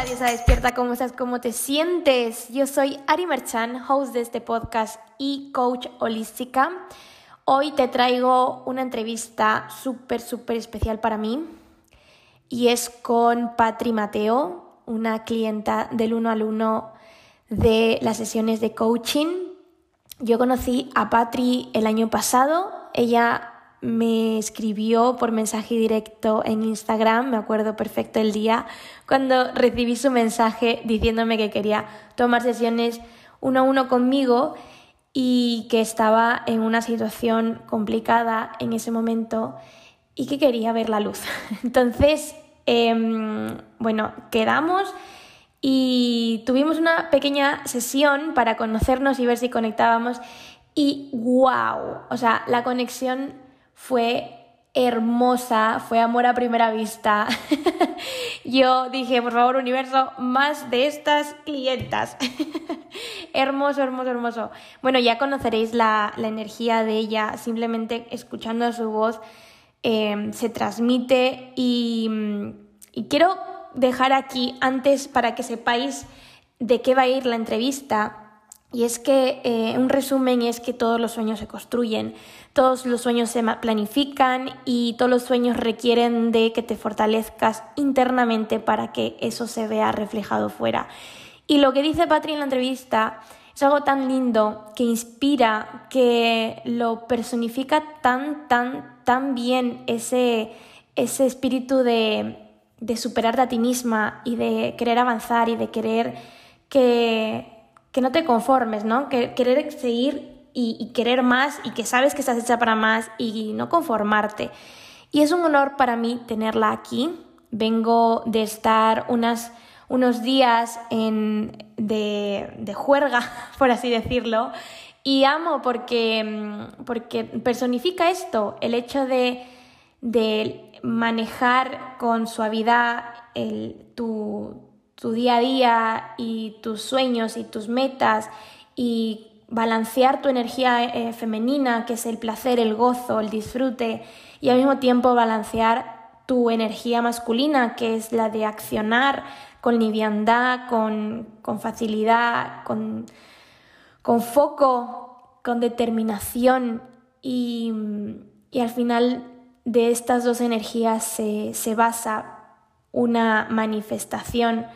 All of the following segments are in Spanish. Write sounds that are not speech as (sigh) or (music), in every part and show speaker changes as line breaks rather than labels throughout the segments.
Hola diosa despierta, ¿cómo estás? ¿Cómo te sientes? Yo soy Ari Merchan, host de este podcast y coach holística. Hoy te traigo una entrevista súper, súper especial para mí y es con Patri Mateo, una clienta del uno al uno de las sesiones de coaching. Yo conocí a Patri el año pasado, ella me escribió por mensaje directo en Instagram, me acuerdo perfecto el día, cuando recibí su mensaje diciéndome que quería tomar sesiones uno a uno conmigo y que estaba en una situación complicada en ese momento y que quería ver la luz. (laughs) Entonces, em, bueno, quedamos y tuvimos una pequeña sesión para conocernos y ver si conectábamos y wow, o sea, la conexión fue hermosa, fue amor a primera vista. (laughs) Yo dije, por favor, universo, más de estas clientas. (laughs) hermoso, hermoso, hermoso. Bueno, ya conoceréis la, energía de ella, simplemente escuchando su voz eh, se transmite y, y quiero dejar aquí antes para que sepáis de qué va a ir la entrevista y es que eh, un resumen es que todos los sueños se construyen, todos los sueños se planifican y todos los sueños requieren de que te fortalezcas internamente para que eso se vea reflejado fuera. Y lo que dice Patri en la entrevista es algo tan lindo, que inspira, que lo personifica tan, tan, tan bien ese, ese espíritu de, de superarte a ti misma y de querer avanzar y de querer que que no te conformes, ¿no? Que, querer seguir y, querer más y que sabes que estás hecha para más y no conformarte. Y es un honor para mí tenerla aquí. Vengo de estar unas, unos días en, de, de juerga, (laughs) por así decirlo, y amo porque, porque personifica esto, el hecho de, de manejar con suavidad el, tu, tu día a día y tus sueños y tus metas y balancear tu energía eh, femenina, que es el placer, el gozo, el disfrute, y al mismo tiempo balancear tu energía masculina, que es la de accionar con liviandad, con, facilidad, con, con, foco, con determinación. Y, y, al final de estas dos energías se, se basa una manifestación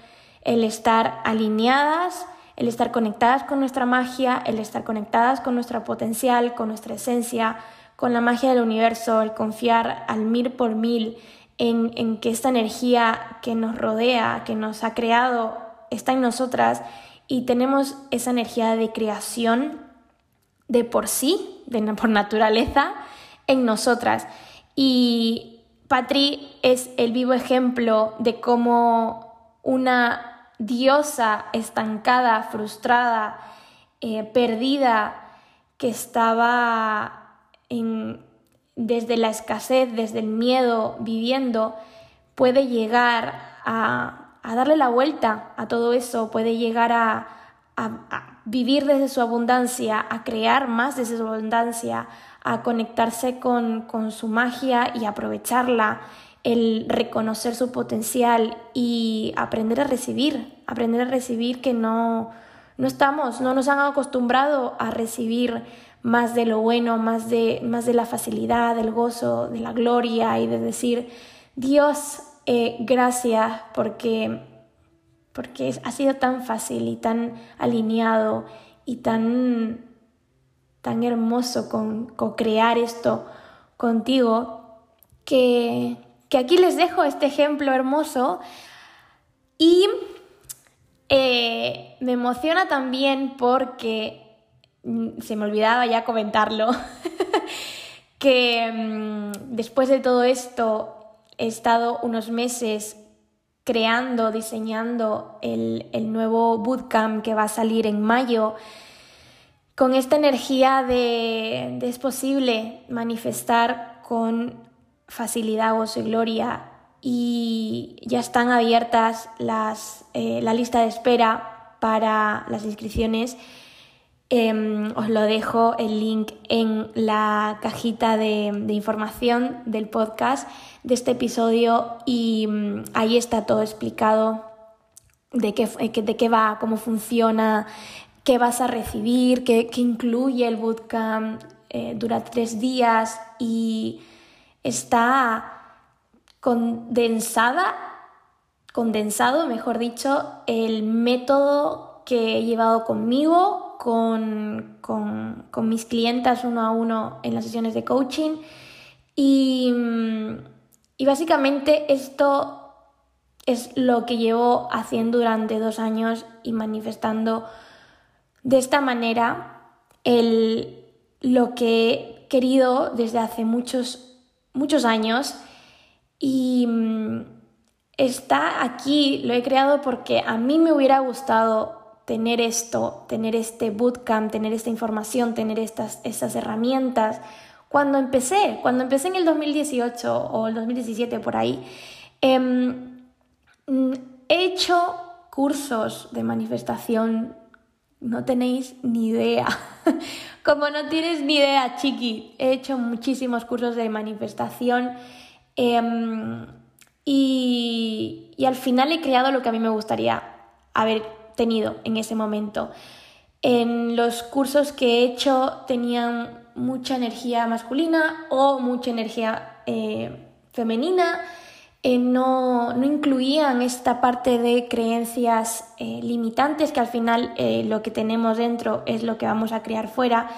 el estar alineadas, el estar conectadas con nuestra magia, el estar conectadas con nuestro potencial, con nuestra esencia, con la magia del universo, el confiar al mil por mil en, en que esta energía que nos rodea, que nos ha creado, está en nosotras y tenemos esa energía de creación de por sí, de, por naturaleza, en nosotras. Y Patri es el vivo ejemplo de cómo una diosa estancada, frustrada, eh, perdida, que estaba desde la escasez, desde el miedo, viviendo, puede llegar a, darle la vuelta a todo eso, puede llegar a, vivir desde su abundancia, a crear más desde su abundancia, a conectarse con, con su magia y aprovecharla el reconocer su potencial y aprender a recibir, aprender a recibir que no, no estamos, no nos han acostumbrado a recibir más de lo bueno, más de, más de la facilidad, del gozo, de la gloria y de decir, Dios, eh, gracias porque, porque ha sido tan fácil y tan alineado y tan, tan hermoso con, con crear esto contigo que, que aquí les dejo este ejemplo hermoso y eh, me emociona también porque mm, se me olvidaba ya comentarlo, (laughs) que mm, después de todo esto he estado unos meses creando, diseñando el, nuevo bootcamp que va a salir en mayo, con esta energía de, de es posible manifestar con facilidad, gozo y gloria y ya están abiertas las, eh, la lista de espera para las inscripciones. Em, os lo dejo el link en la cajita de, información del podcast de este episodio y mm, ahí está todo explicado de qué, de qué va, cómo funciona, qué vas a recibir, qué, incluye el bootcamp, eh, dura tres días y está condensada, condensado, mejor dicho, el método que he llevado conmigo, con, con mis clientas uno a uno en las sesiones de coaching. Y, y básicamente esto es lo que llevo haciendo durante dos años y manifestando de esta manera el, lo que he querido desde hace muchos, muchos años y mm, está aquí, lo he creado porque a mí me hubiera gustado tener esto, tener este bootcamp, tener esta información, tener estas, estas herramientas. Cuando empecé, cuando empecé en el 2018 o el 2017 por ahí, em, mm, he hecho cursos de manifestación no tenéis ni idea. (laughs) Como no tienes ni idea, chiqui, he hecho muchísimos cursos de manifestación em, y, y, al final he creado lo que a mí me gustaría haber tenido en ese momento. En los cursos que he hecho tenían mucha energía masculina o mucha energía eh, femenina eh, no, no, incluían esta parte de creencias eh, limitantes que al final eh, lo que tenemos dentro es lo que vamos a crear fuera.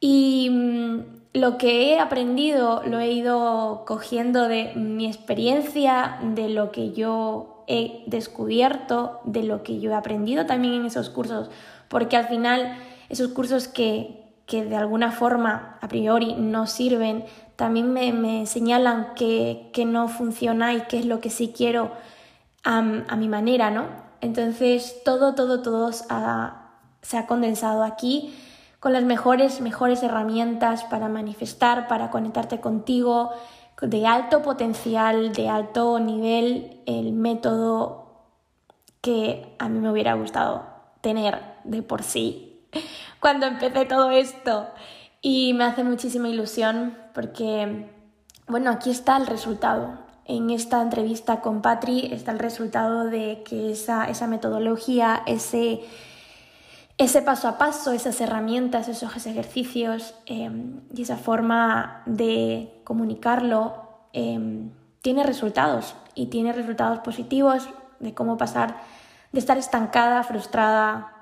Y mm, lo que he aprendido lo he ido cogiendo de mi experiencia, de lo que yo he descubierto, de lo que yo he aprendido también en esos cursos, porque al final esos cursos que, que de alguna forma a priori no sirven, también me, señalan que, no funciona y qué es lo que sí quiero a, mi manera, ¿no? Entonces todo, todo, todo se ha condensado aquí con las mejores, mejores herramientas para manifestar, para conectarte contigo, de alto potencial, de alto nivel, el método que a mí me hubiera gustado tener de por sí (laughs) cuando empecé todo esto. Y me hace muchísima ilusión porque, bueno, aquí está el resultado. En esta entrevista con Patri está el resultado de que esa, esa metodología, ese, ese paso a paso, esas herramientas, esos ejercicios em, y esa forma de comunicarlo em, tiene resultados y tiene resultados positivos de cómo pasar de estar estancada, frustrada,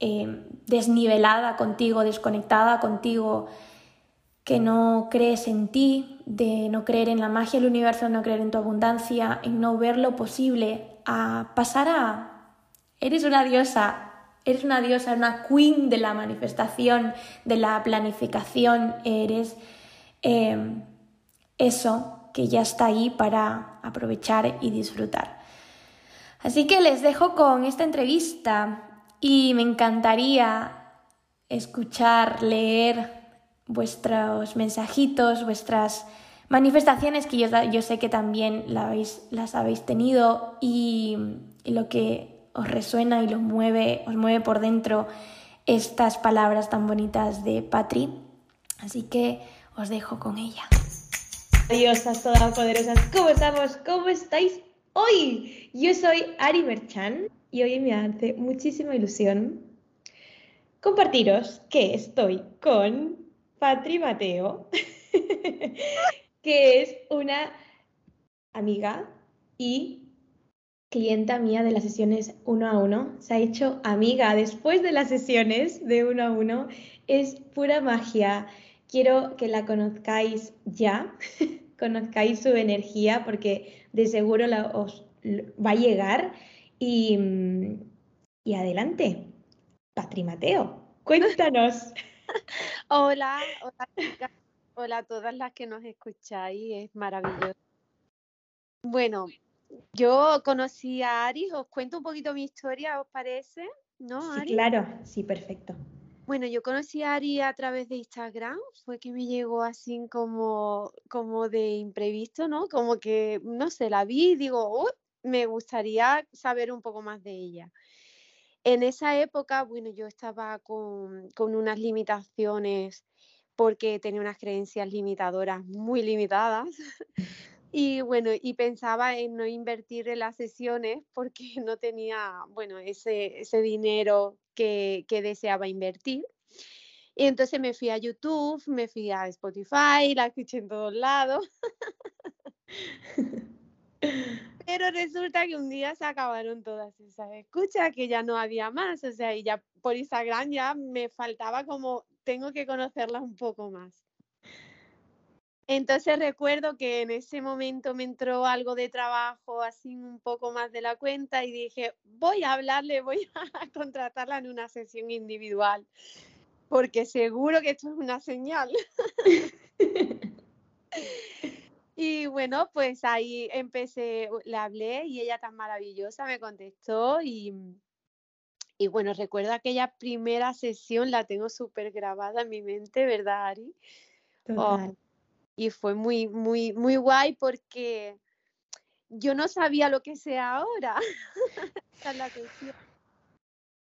Em, desnivelada contigo, desconectada contigo, que no crees en ti, de no creer en la magia del universo, no creer en tu abundancia, en no ver lo posible, a pasar a... Eres una diosa, eres una diosa, una queen de la manifestación, de la planificación, eres em, eso que ya está ahí para aprovechar y disfrutar. Así que les dejo con esta entrevista y me encantaría escuchar, leer vuestros mensajitos, vuestras manifestaciones que yo, sé que también las habéis tenido y, lo que os resuena y los mueve, os mueve por dentro estas palabras tan bonitas de Patri. Así que os dejo con ella. Diosas todopoderosas, ¿cómo estamos? ¿Cómo estáis hoy? Yo soy Ari Merchan y hoy me hace muchísima ilusión compartiros que estoy con Patri Mateo, (laughs) que es una amiga y clienta mía de las sesiones uno a uno. Se ha hecho amiga después de las sesiones de uno a uno. Es pura magia. Quiero que la conozcáis ya, (laughs) conozcáis su energía porque de seguro la, os va a llegar y, y adelante, Patri Mateo, cuéntanos. (laughs)
hola, hola chicas, hola a todas las que nos escucháis, es maravilloso. Bueno, yo conocí a Ari, os cuento un poquito mi historia, ¿os parece?
¿No, Sí, claro, sí, perfecto.
Bueno, yo conocí a Ari a través de Instagram, fue que me llegó así como, como de imprevisto, ¿no? Como que, no sé, la vi y digo, me gustaría saber un poco más de ella. En esa época, bueno, yo estaba con, unas limitaciones porque tenía unas creencias limitadoras muy limitadas, (laughs) Y bueno, y pensaba en no invertir en las sesiones porque no tenía, bueno, ese, ese dinero que, que deseaba invertir. Y entonces me fui a YouTube, me fui a Spotify, la escuché en todos lados. (laughs) (laughs) (laughs) Pero resulta que un día se acabaron todas esas escuchas, que ya no había más, o sea, y ya por Instagram ya me faltaba como, tengo que conocerlas un poco más. Entonces recuerdo que en ese momento me entró algo de trabajo así un poco más de la cuenta y dije, voy a hablarle, voy a (laughs) contratarla en una sesión individual, porque seguro que esto es una señal. (laughs) Y bueno, pues ahí empecé, le hablé y ella tan maravillosa me contestó y, y bueno, recuerdo aquella primera sesión, la tengo súper grabada en mi mente, ¿verdad, Ari? Oh, y fue muy, muy, muy guay porque yo no sabía lo que sea ahora. (laughs) la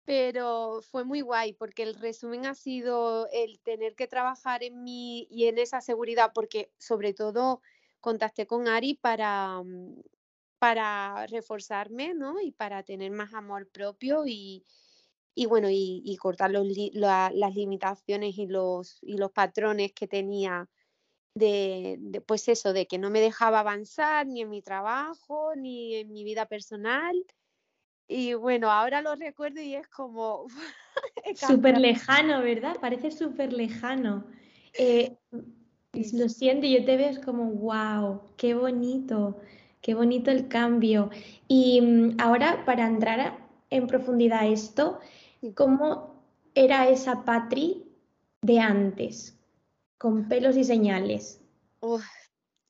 Pero fue muy guay porque el resumen ha sido el tener que trabajar en mí y en esa seguridad, porque sobre todo contacté con Ari para, mm, para reforzarme, ¿no? Y para tener más amor propio y, y bueno, y, cortar los, las limitaciones y los, y los patrones que tenía de, de, pues eso, de que no me dejaba avanzar ni en mi trabajo, ni en mi vida personal. Y bueno, ahora lo recuerdo y es como... (laughs)
súper lejano, ¿verdad? Parece súper lejano. Eh, lo siento, yo te veo es como, wow, qué bonito, qué bonito el cambio. Y mm, ahora, para entrar en profundidad a esto, ¿cómo era esa Patri de antes, con pelos y señales?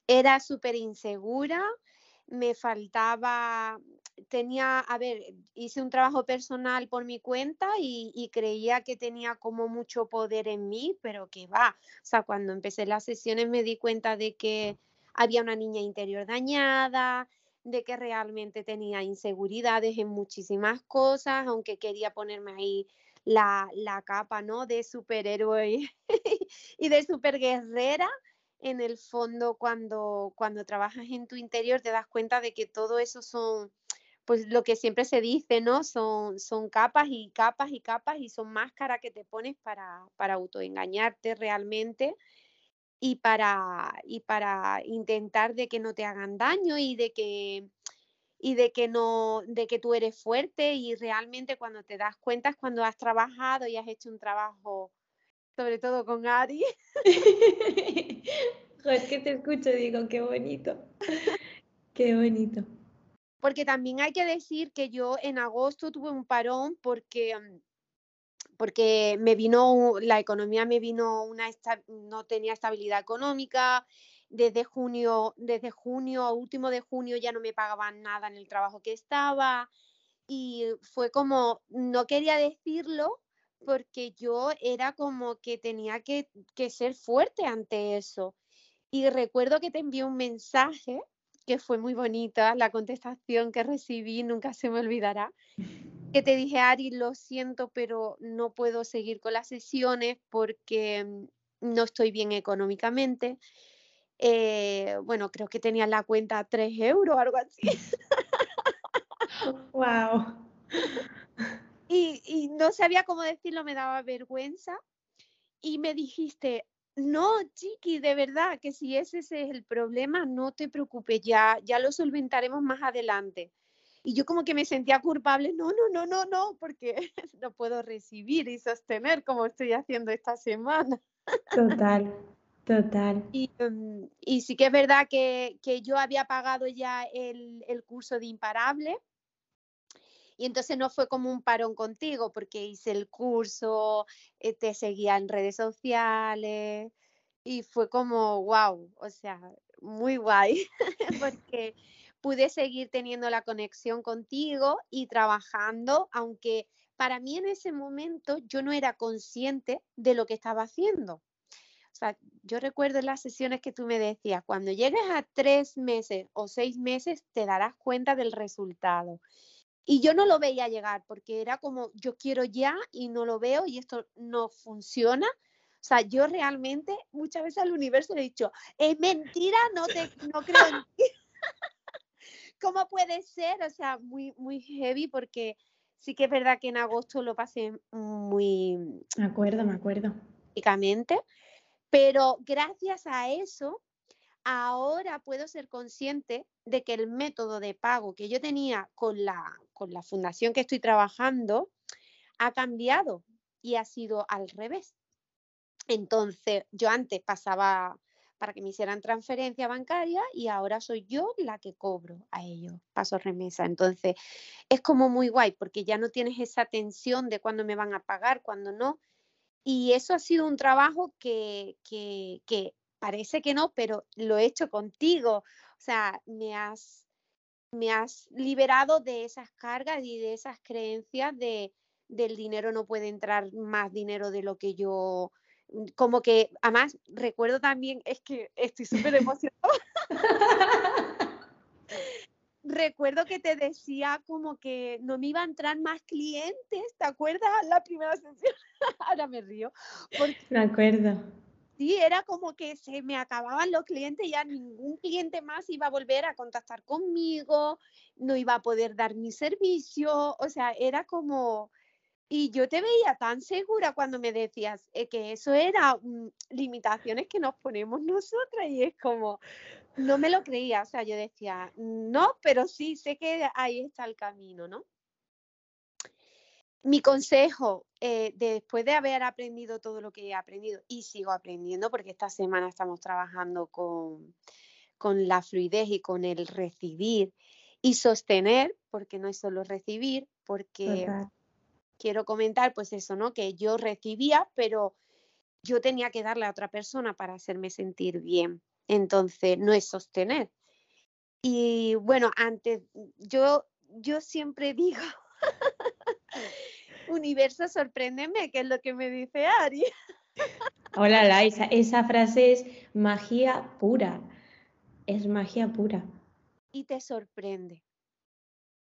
era súper insegura, me faltaba tenía, a ver, hice un trabajo personal por mi cuenta y, creía que tenía como mucho poder en mí, pero que va. O sea, cuando empecé las sesiones me di cuenta de que había una niña interior dañada, de que realmente tenía inseguridades en muchísimas cosas, aunque quería ponerme ahí la, la capa, ¿no? De superhéroe (laughs) y de superguerrera en el fondo cuando, cuando trabajas en tu interior te das cuenta de que todo eso son pues lo que siempre se dice, ¿no? Son, son capas y capas y capas y son máscaras que te pones para, para autoengañarte realmente y para, y para intentar de que no te hagan daño y de que y de que no de que tú eres fuerte y realmente cuando te das cuenta es cuando has trabajado y has hecho un trabajo sobre todo con Ari (laughs)
es que te escucho digo qué bonito qué bonito
porque también hay que decir que yo en agosto tuve un parón porque, mm, porque me vino, la economía me vino una, no tenía estabilidad económica, desde junio, desde junio, último de junio ya no me pagaban nada en el trabajo que estaba y fue como, no quería decirlo porque yo era como que tenía que, que ser fuerte ante eso. Y recuerdo que te envié un mensaje que fue muy bonita, la contestación que recibí nunca se me olvidará, que te (laughs) dije, Ari, lo siento, pero no puedo seguir con las sesiones porque mm, no estoy bien económicamente. Eh, bueno, creo que tenía la cuenta 3 euros, algo así. (laughs)
¡Wow!
Y, y no sabía cómo decirlo, me daba vergüenza. Y me dijiste, no, Chiqui, de verdad que si ese es el problema, no te preocupes, ya, ya lo solventaremos más adelante. Y yo como que me sentía culpable, no, no, no, no, no, porque (laughs) no puedo recibir y sostener como estoy haciendo esta semana.
Total, total. (laughs)
Y, mm, y sí que es verdad que, que yo había pagado ya el, el curso de imparable, y entonces no fue como un parón contigo porque hice el curso, eh, te seguía en redes sociales y fue como, wow, o sea, muy guay, (laughs) porque pude seguir teniendo la conexión contigo y trabajando, aunque para mí en ese momento yo no era consciente de lo que estaba haciendo. O sea, yo recuerdo las sesiones que tú me decías, cuando llegues a tres meses o seis meses, te darás cuenta del resultado. Y yo no lo veía llegar porque era como, yo quiero ya y no lo veo y esto no funciona. O sea, yo realmente muchas veces al universo le he dicho, es mentira, no, te, no creo en ti. (laughs) ¿Cómo puede ser? O sea, muy, muy heavy porque sí que es verdad que en agosto lo pasé muy...
Me acuerdo, me acuerdo.
Pero gracias a eso, ahora puedo ser consciente de que el método de pago que yo tenía con la, con la fundación que estoy trabajando ha cambiado y ha sido al revés. Entonces, yo antes pasaba para que me hicieran transferencia bancaria y ahora soy yo la que cobro a ellos, paso remesa. Entonces, es como muy guay porque ya no tienes esa tensión de cuándo me van a pagar, cuándo no. Y eso ha sido un trabajo que, que, que parece que no, pero lo he hecho contigo. O sea, me has, me has liberado de esas cargas y de esas creencias de del dinero no puede entrar más dinero de lo que yo Mm, como que, además, recuerdo también, es que estoy súper emocionada. (laughs) recuerdo que te decía como que no me iba a entrar más clientes, ¿te acuerdas? La primera sesión, (laughs) ahora me río.
Porque, me acuerdo.
Sí, era como que se me acababan los clientes, ya ningún cliente más iba a volver a contactar conmigo, no iba a poder dar mi servicio, o sea, era como, y yo te veía tan segura cuando me decías eh, que eso era mm, limitaciones que nos ponemos nosotras y es como, no me lo creía, o sea, yo decía, no, pero sí, sé que ahí está el camino, ¿no? Mi consejo, eh, después de haber aprendido todo lo que he aprendido y sigo aprendiendo, porque esta semana estamos trabajando con, con la fluidez y con el recibir y sostener, porque no es solo recibir, porque quiero comentar, pues eso, ¿no? Que yo recibía, pero yo tenía que darle a otra persona para hacerme sentir bien. Entonces, no es sostener. Y bueno, antes, yo, yo siempre (laughs) digo, universo, sorpréndeme, que es lo que me dice Ari. (laughs)
Hola, la, esa, frase es magia pura. Es magia pura.
Y te sorprende.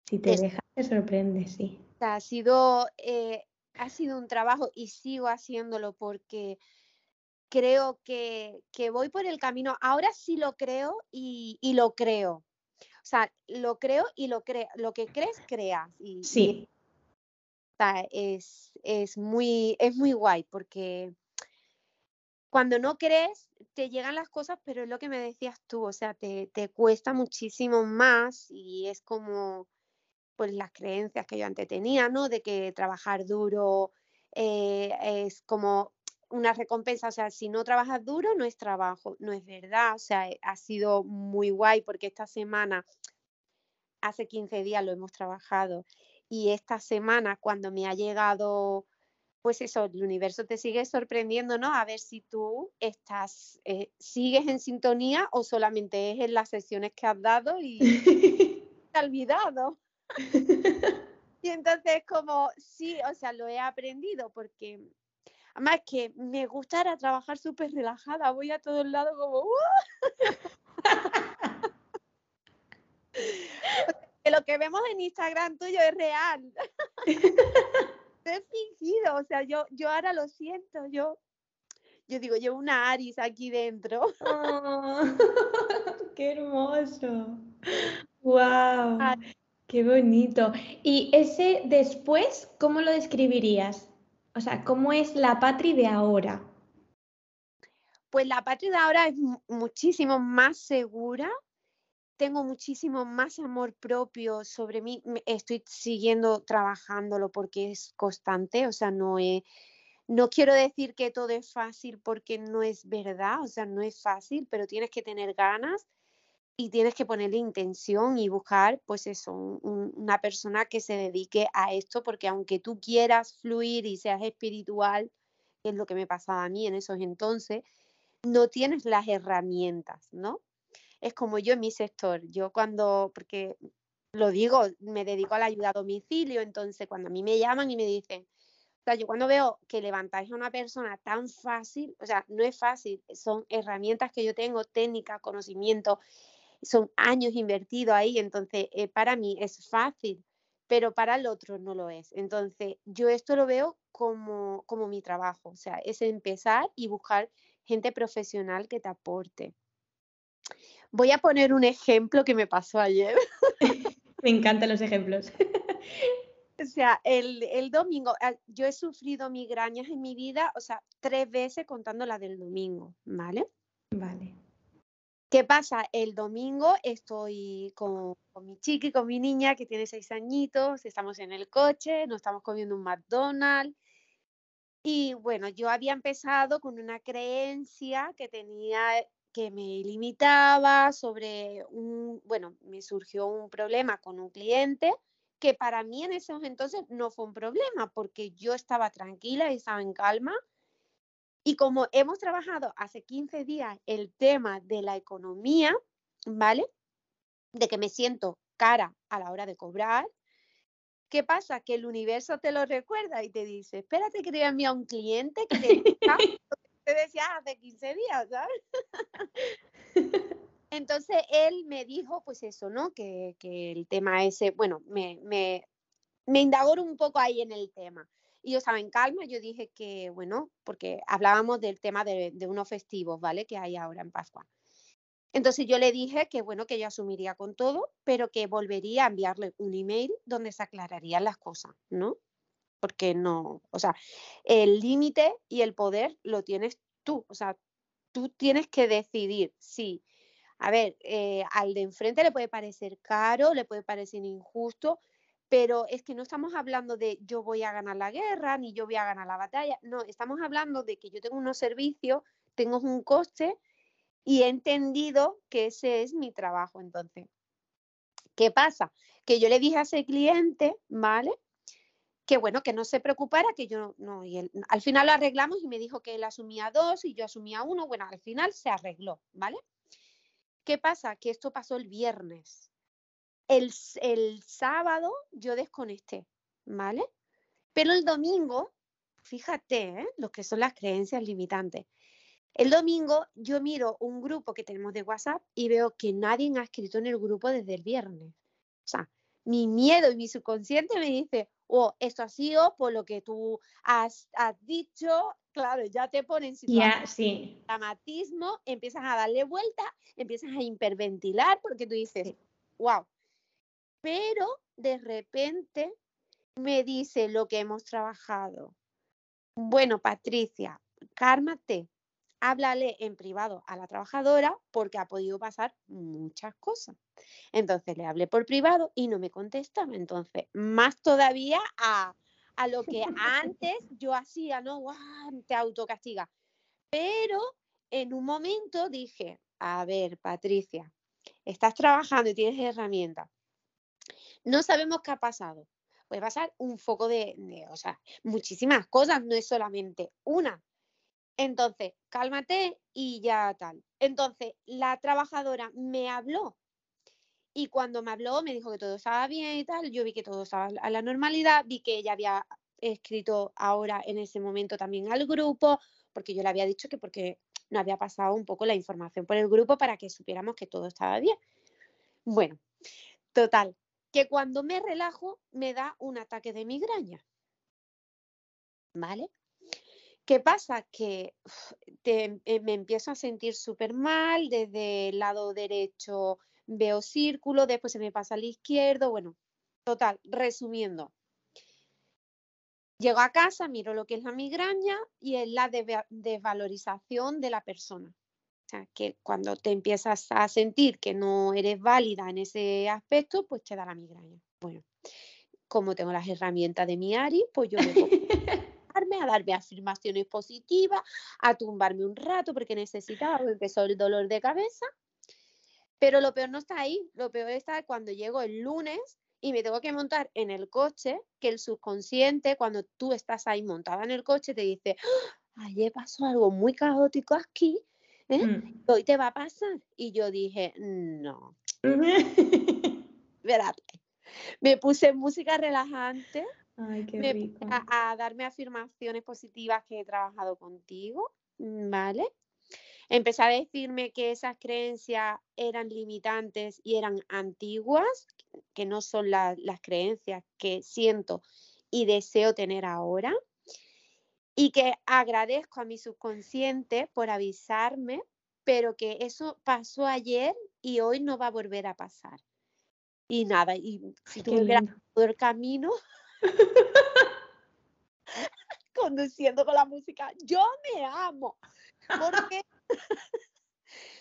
Si te deja, te sorprende, sí
ha sido, eh, ha sido un trabajo y sigo haciéndolo porque creo que, voy por el camino. Ahora sí lo creo y, lo creo. O sea, lo creo y lo creo. Lo que crees, creas. Y,
sí.
Es, es, muy, es muy guay porque cuando no crees, te llegan las cosas, pero es lo que me decías tú, o sea, te, te cuesta muchísimo más y es como, pues las creencias que yo antes tenía, ¿no? De que trabajar duro eh, es como una recompensa, o sea, si no trabajas duro no es trabajo, no es verdad, o sea, eh, ha sido muy guay porque esta semana, hace 15 días lo hemos trabajado y esta semana cuando me ha llegado, pues eso, el universo te sigue sorprendiendo, ¿no? A ver si tú estás, eh, sigues en sintonía o solamente es en las sesiones que has dado y (laughs) te has olvidado. y entonces como, sí, o sea, lo he aprendido porque además que me gustara trabajar súper relajada, voy a todos lados como... que lo que vemos en Instagram tuyo es real. (laughs) es fingido, o sea, yo, yo ahora lo siento, yo, yo digo, yo una Aris aquí dentro.
Oh, (laughs) ¡Qué hermoso! ¡Wow! Qué bonito. ¿Y ese después, cómo lo describirías? O sea, ¿cómo es la patria de ahora?
Pues la patria de ahora es muchísimo más segura, tengo muchísimo más amor propio sobre mí, estoy siguiendo trabajándolo porque es constante, o sea, no no quiero decir que todo es fácil porque no es verdad, o sea, no es fácil, pero tienes que tener ganas y tienes que ponerle intención y buscar, pues eso, una persona que se dedique a esto, porque aunque tú quieras fluir y seas espiritual, que es lo que me pasaba a mí en esos entonces, no tienes las herramientas, ¿no? Es como yo en mi sector, yo cuando, porque lo digo, me dedico a la ayuda a domicilio, entonces cuando a mí me llaman y me dicen, o sea, yo cuando veo que levantáis a una persona tan fácil, o sea, no es fácil, son herramientas que yo tengo, técnicas, conocimiento, son años invertidos ahí, entonces eh, para mí es fácil, pero para el otro no lo es. Entonces, yo esto lo veo como, como mi trabajo, o sea, es empezar y buscar gente profesional que te aporte. Voy a poner un ejemplo que me pasó ayer. (laughs)
me encantan los ejemplos.
O sea, el, el, domingo, yo he sufrido migrañas en mi vida, o sea, tres veces contando la del domingo, ¿vale?
Vale.
¿Qué pasa? El domingo estoy con, mi chiqui, con mi niña que tiene seis añitos, estamos en el coche, nos estamos comiendo un McDonald's. Y bueno, yo había empezado con una creencia que tenía, que me limitaba sobre un, bueno, me surgió un problema con un cliente que para mí en ese entonces no fue un problema porque yo estaba tranquila y estaba en calma y como hemos trabajado hace 15 días el tema de la economía, ¿vale? De que me siento cara a la hora de cobrar, ¿qué pasa? Que el universo te lo recuerda y te dice, espérate que te voy a un cliente que te, (laughs) te decía hace 15 días, ¿sabes? (laughs) Entonces él me dijo, pues eso, ¿no? Que, que el tema ese, bueno, me, me, me indagó un poco ahí en el tema. Y yo estaba en calma, yo dije que, bueno, porque hablábamos del tema de, unos festivos, ¿vale? Que hay ahora en Pascua. Entonces yo le dije que, bueno, que yo asumiría con todo, pero que volvería a enviarle un email donde se aclararían las cosas, ¿no? Porque no, o sea, el límite y el poder lo tienes tú, o sea, tú tienes que decidir si, a ver, eh, al de enfrente le puede parecer caro, le puede parecer injusto, pero es que no estamos hablando de yo voy a ganar la guerra, ni yo voy a ganar la batalla, no, estamos hablando de que yo tengo unos servicios, tengo un coste y he entendido que ese es mi trabajo. Entonces, ¿qué pasa? Que yo le dije a ese cliente, ¿vale? Que bueno, que no se preocupara, que yo no, y al final lo arreglamos y me dijo que él asumía dos y yo asumía uno, bueno, al final se arregló, ¿vale? ¿Qué pasa? Que esto pasó el viernes. El, sábado yo desconecté, ¿vale? Pero el domingo, fíjate, ¿eh? lo que son las creencias limitantes. El domingo yo miro un grupo que tenemos de WhatsApp y veo que nadie ha escrito en el grupo desde el viernes. O sea, mi miedo y mi subconsciente me dice, oh, esto ha sido por lo que tú has, dicho, claro, ya te ponen
situación sí.
dramatismo, empiezas a darle vuelta, empiezas a hiperventilar porque tú dices, wow, pero de repente me dice lo que hemos trabajado. Bueno, Patricia, cármate, háblale en privado a la trabajadora porque ha podido pasar muchas cosas. Entonces le hablé por privado y no me contestaba. Entonces, más todavía a, lo que antes yo hacía, ¿no? ¡Wow! Te autocastiga. Pero en un momento dije, a ver, Patricia, estás trabajando y tienes herramientas no sabemos qué ha pasado. Puede pasar un foco de, o sea, muchísimas cosas, no es solamente una. Entonces, cálmate y ya tal. Entonces, la trabajadora me habló y cuando me habló me dijo que todo estaba bien y tal. Yo vi que todo estaba a la normalidad, vi que ella había escrito ahora en ese momento también al grupo, porque yo le había dicho que porque no había pasado un poco la información por el grupo para que supiéramos que todo estaba bien. Bueno, total, que cuando me relajo me da un ataque de migraña. ¿Vale? ¿Qué pasa? Que eh, me empiezo a sentir súper mal, desde el lado derecho veo círculo, después se me pasa al izquierdo, bueno, total, resumiendo. Llego a casa, miro lo que es la migraña y es la desvalorización de la persona. O sea, que cuando te empiezas a sentir que no eres válida en ese aspecto, pues te da la migraña. Bueno, como tengo las herramientas de mi Ari, pues yo me (laughs) puedo a darme afirmaciones positivas, a tumbarme un rato porque necesitaba, empezó el dolor de cabeza. Pero lo peor no está ahí, lo peor está cuando llego el lunes y me tengo que montar en el coche, que el subconsciente, cuando tú estás ahí montada en el coche, te dice, ¡Ah! ayer pasó algo muy caótico aquí ¿eh? Mm. Hoy te va a pasar. Y yo dije, no. (laughs) Espérate. Me puse música relajante.
Ay, qué
me
rico.
A, a, darme afirmaciones positivas que he trabajado contigo, ¿vale? empecé a decirme que esas creencias eran limitantes y eran antiguas, que no son las creencias que siento y deseo tener ahora. Y que agradezco a mi subconsciente por avisarme, pero que eso pasó ayer y hoy no va a volver a pasar. Y nada, y si tú todo el camino (laughs) conduciendo con la música, yo me amo, porque (laughs)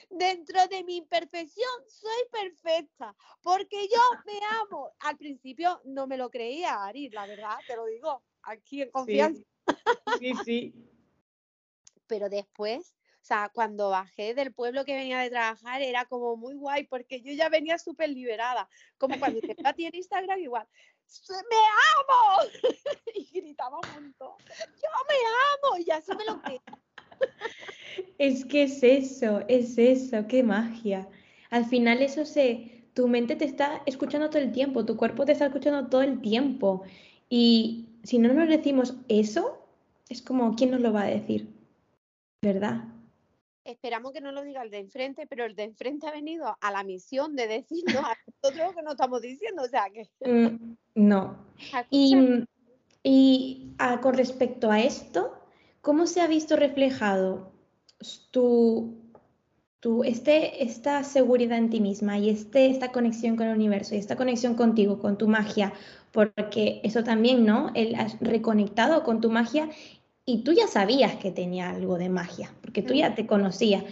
dentro de mi imperfección soy perfecta, porque yo me amo. Al principio no me lo creía, Ari, la verdad, te lo digo, aquí en confianza.
Sí, sí.
Pero después, o sea, cuando bajé del pueblo que venía de trabajar, era como muy guay, porque yo ya venía súper liberada, como cuando te (laughs) a ti en Instagram, igual. ¡Me amo! (laughs) y gritaba un montón. ¡Yo me amo! Y ya se me lo creía.
Es que es eso, es eso, qué magia. Al final eso se, tu mente te está escuchando todo el tiempo, tu cuerpo te está escuchando todo el tiempo. Y si no nos decimos eso, es como, ¿quién nos lo va a decir? ¿Verdad?
Esperamos que no lo diga el de enfrente, pero el de enfrente ha venido a la misión de decirnos a nosotros que no estamos diciendo, o sea que... (laughs)
Mm, no. Y, y ah, con respecto a esto, ¿cómo se ha visto reflejado tu, tu, este, esta seguridad en ti misma y este, esta conexión con el universo y esta conexión contigo, con tu magia, porque eso también, ¿no? El, has reconectado con tu magia y tú ya sabías que tenía algo de magia, porque tú ya te conocías,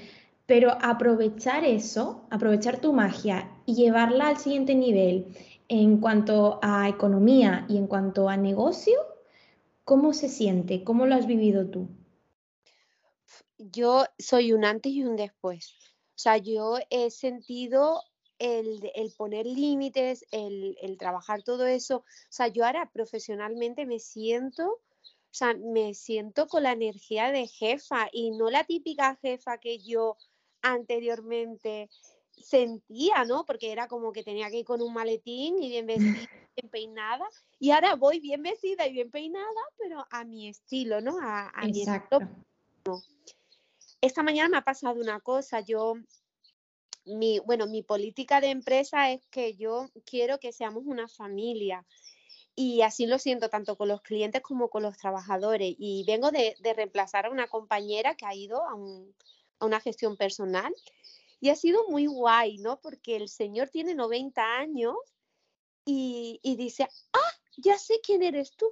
pero aprovechar eso, aprovechar tu magia y llevarla al siguiente nivel en cuanto a economía y en cuanto a negocio, ¿cómo se siente? ¿Cómo lo has vivido tú?
yo soy un antes y un después. O sea, yo he sentido el, poner límites, el, trabajar todo eso. O sea, yo ahora profesionalmente me siento, o sea, me siento con la energía de jefa y no la típica jefa que yo anteriormente sentía, ¿no? Porque era como que tenía que ir con un maletín y bien vestida, (laughs) bien peinada. Y ahora voy bien vestida y bien peinada, pero a mi estilo, ¿no? A, mi estilo esta mañana me ha pasado una cosa, yo, mi, bueno, mi política de empresa es que yo quiero que seamos una familia y así lo siento tanto con los clientes como con los trabajadores y vengo de, reemplazar a una compañera que ha ido a, una gestión personal y ha sido muy guay, ¿no? Porque el señor tiene 90 años y, y dice, ah, ya sé quién eres tú.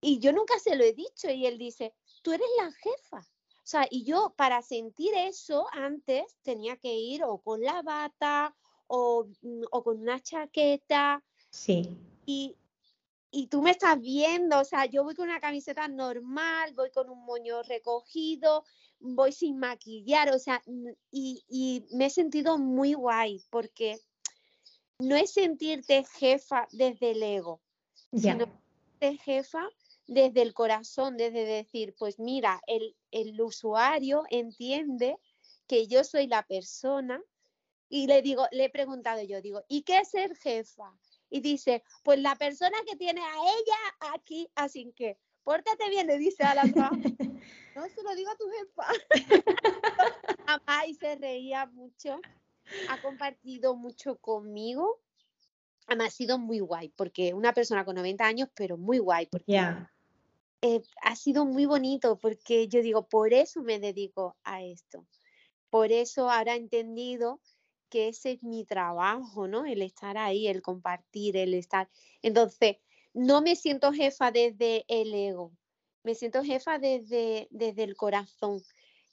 Y yo nunca se lo he dicho y él dice, tú eres la jefa. O sea, y yo para sentir eso antes tenía que ir o con la bata o, mm, con una chaqueta.
Sí.
Y, tú me estás viendo, o sea, yo voy con una camiseta normal, voy con un moño recogido, voy sin maquillar, o sea, y, me he sentido muy guay porque no es sentirte jefa desde el ego, sino sino jefa desde el corazón, desde decir, pues mira, el, el usuario entiende que yo soy la persona y le digo, le he preguntado yo, digo, ¿y qué es ser jefa? Y dice, pues la persona que tiene a ella aquí, así que, pórtate bien, le dice a la (laughs) No, se lo digo a tu jefa. (laughs) Mamá y se reía mucho, ha compartido mucho conmigo. Además, ha sido muy guay, porque una persona con 90 años, pero muy guay, porque eh, ha sido muy bonito porque yo digo, por eso me dedico a esto. Por eso ahora he entendido que ese es mi trabajo, ¿no? El estar ahí, el compartir, el estar. Entonces, no me siento jefa desde el ego, me siento jefa desde, desde el corazón,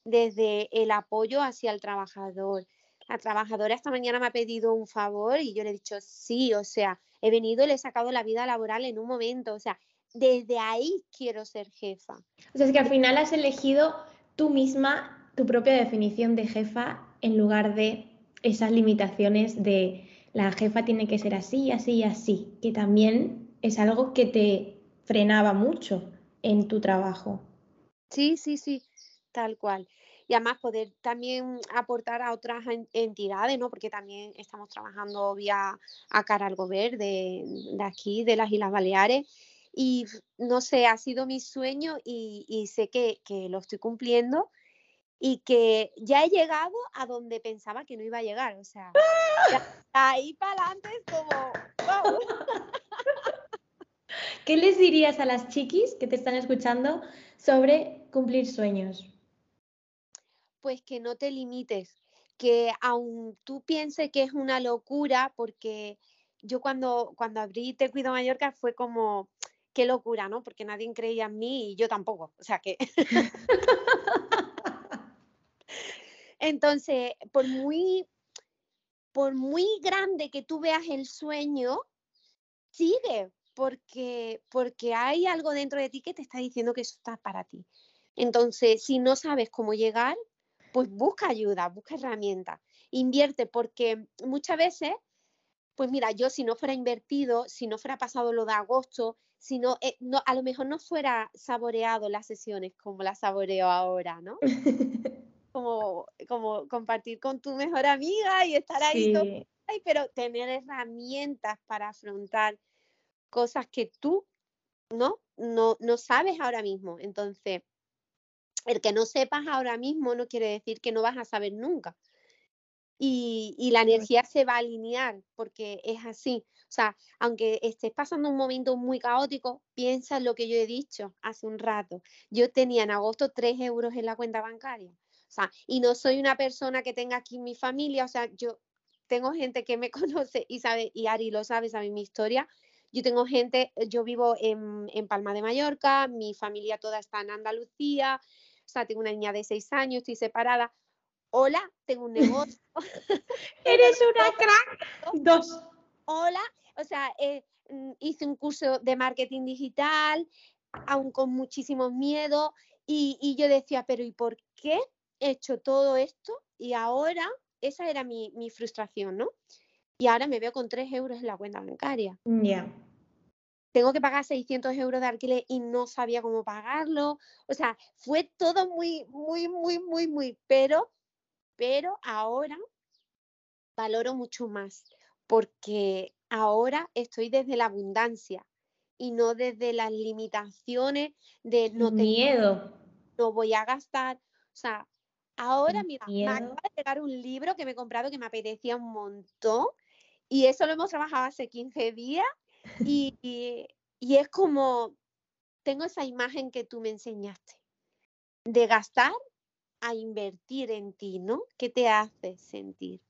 desde el apoyo hacia el trabajador. La trabajadora esta mañana me ha pedido un favor y yo le he dicho sí, o sea, he venido y le he sacado la vida laboral en un momento, o sea, desde ahí quiero ser jefa.
O sea, es que al final has elegido tú misma tu propia definición de jefa en lugar de esas limitaciones de la jefa tiene que ser así, así y así, que también es algo que te frenaba mucho en tu trabajo.
Sí, sí, sí, tal cual. Y además poder también aportar a otras entidades, ¿no? Porque también estamos trabajando vía a Caralgo Verde de aquí, de las Islas Baleares, y no sé, ha sido mi sueño y, sé que, lo estoy cumpliendo. Y que ya he llegado a donde pensaba que no iba a llegar. O sea, ahí para adelante es como, wow. (laughs)
¿Qué les dirías a las chiquis que te están escuchando sobre cumplir sueños?
Pues que no te limites, que aun tú pienses que es una locura, porque yo cuando, cuando abrí Te Cuido Mallorca fue como, qué locura, ¿no? Porque nadie creía en mí y yo tampoco. O sea que... (laughs) (laughs) Entonces, por muy, por muy grande que tú veas el sueño, sigue, porque, porque hay algo dentro de ti que te está diciendo que eso está para ti. Entonces, si no sabes cómo llegar, pues busca ayuda, busca herramientas, invierte, porque muchas veces, pues mira, yo si no fuera invertido, si no fuera pasado lo de agosto, si no, eh, no a lo mejor no fuera saboreado las sesiones como las saboreo ahora, ¿no? (laughs) como, como compartir con tu mejor amiga y estar ahí, pero tener herramientas para afrontar cosas que tú ¿no? No, no sabes ahora mismo. Entonces, el que no sepas ahora mismo no quiere decir que no vas a saber nunca. Y, y, la energía se va a alinear porque es así. O sea, aunque estés pasando un momento muy caótico, piensa en lo que yo he dicho hace un rato. Yo tenía en agosto 3 euros en la cuenta bancaria. O sea, y no soy una persona que tenga aquí mi familia. O sea, yo tengo gente que me (laughs) conoce y sabe, y Ari lo sabe, sabe mi historia. Yo tengo gente, yo vivo en, en Palma de Mallorca, mi familia toda está en Andalucía, o sea, tengo una niña de seis años, estoy separada. Hola, tengo un (laughs) negocio. (laughs)
Eres una crack. Dos.
Hola, o sea, eh, mm, hice un curso de marketing digital, aún con muchísimo miedo, y, y, yo decía, pero ¿y por qué hecho todo esto? Y ahora, esa era mi, mi frustración, ¿no? Y ahora me veo con tres euros en la cuenta bancaria.
Ya
tengo que pagar 600 euros de alquiler y no sabía cómo pagarlo. O sea, fue todo muy, muy, muy, muy, muy, pero, pero ahora valoro mucho más porque ahora estoy desde la abundancia y no desde las limitaciones de no
tener miedo.
No voy a gastar. O sea, ahora, mira, me acaba de llegar un libro que me he comprado que me apetecía un montón y eso lo hemos trabajado hace 15 días y, es como, tengo esa imagen que tú me enseñaste, de gastar a invertir en ti, ¿no? ¿Qué te hace sentir?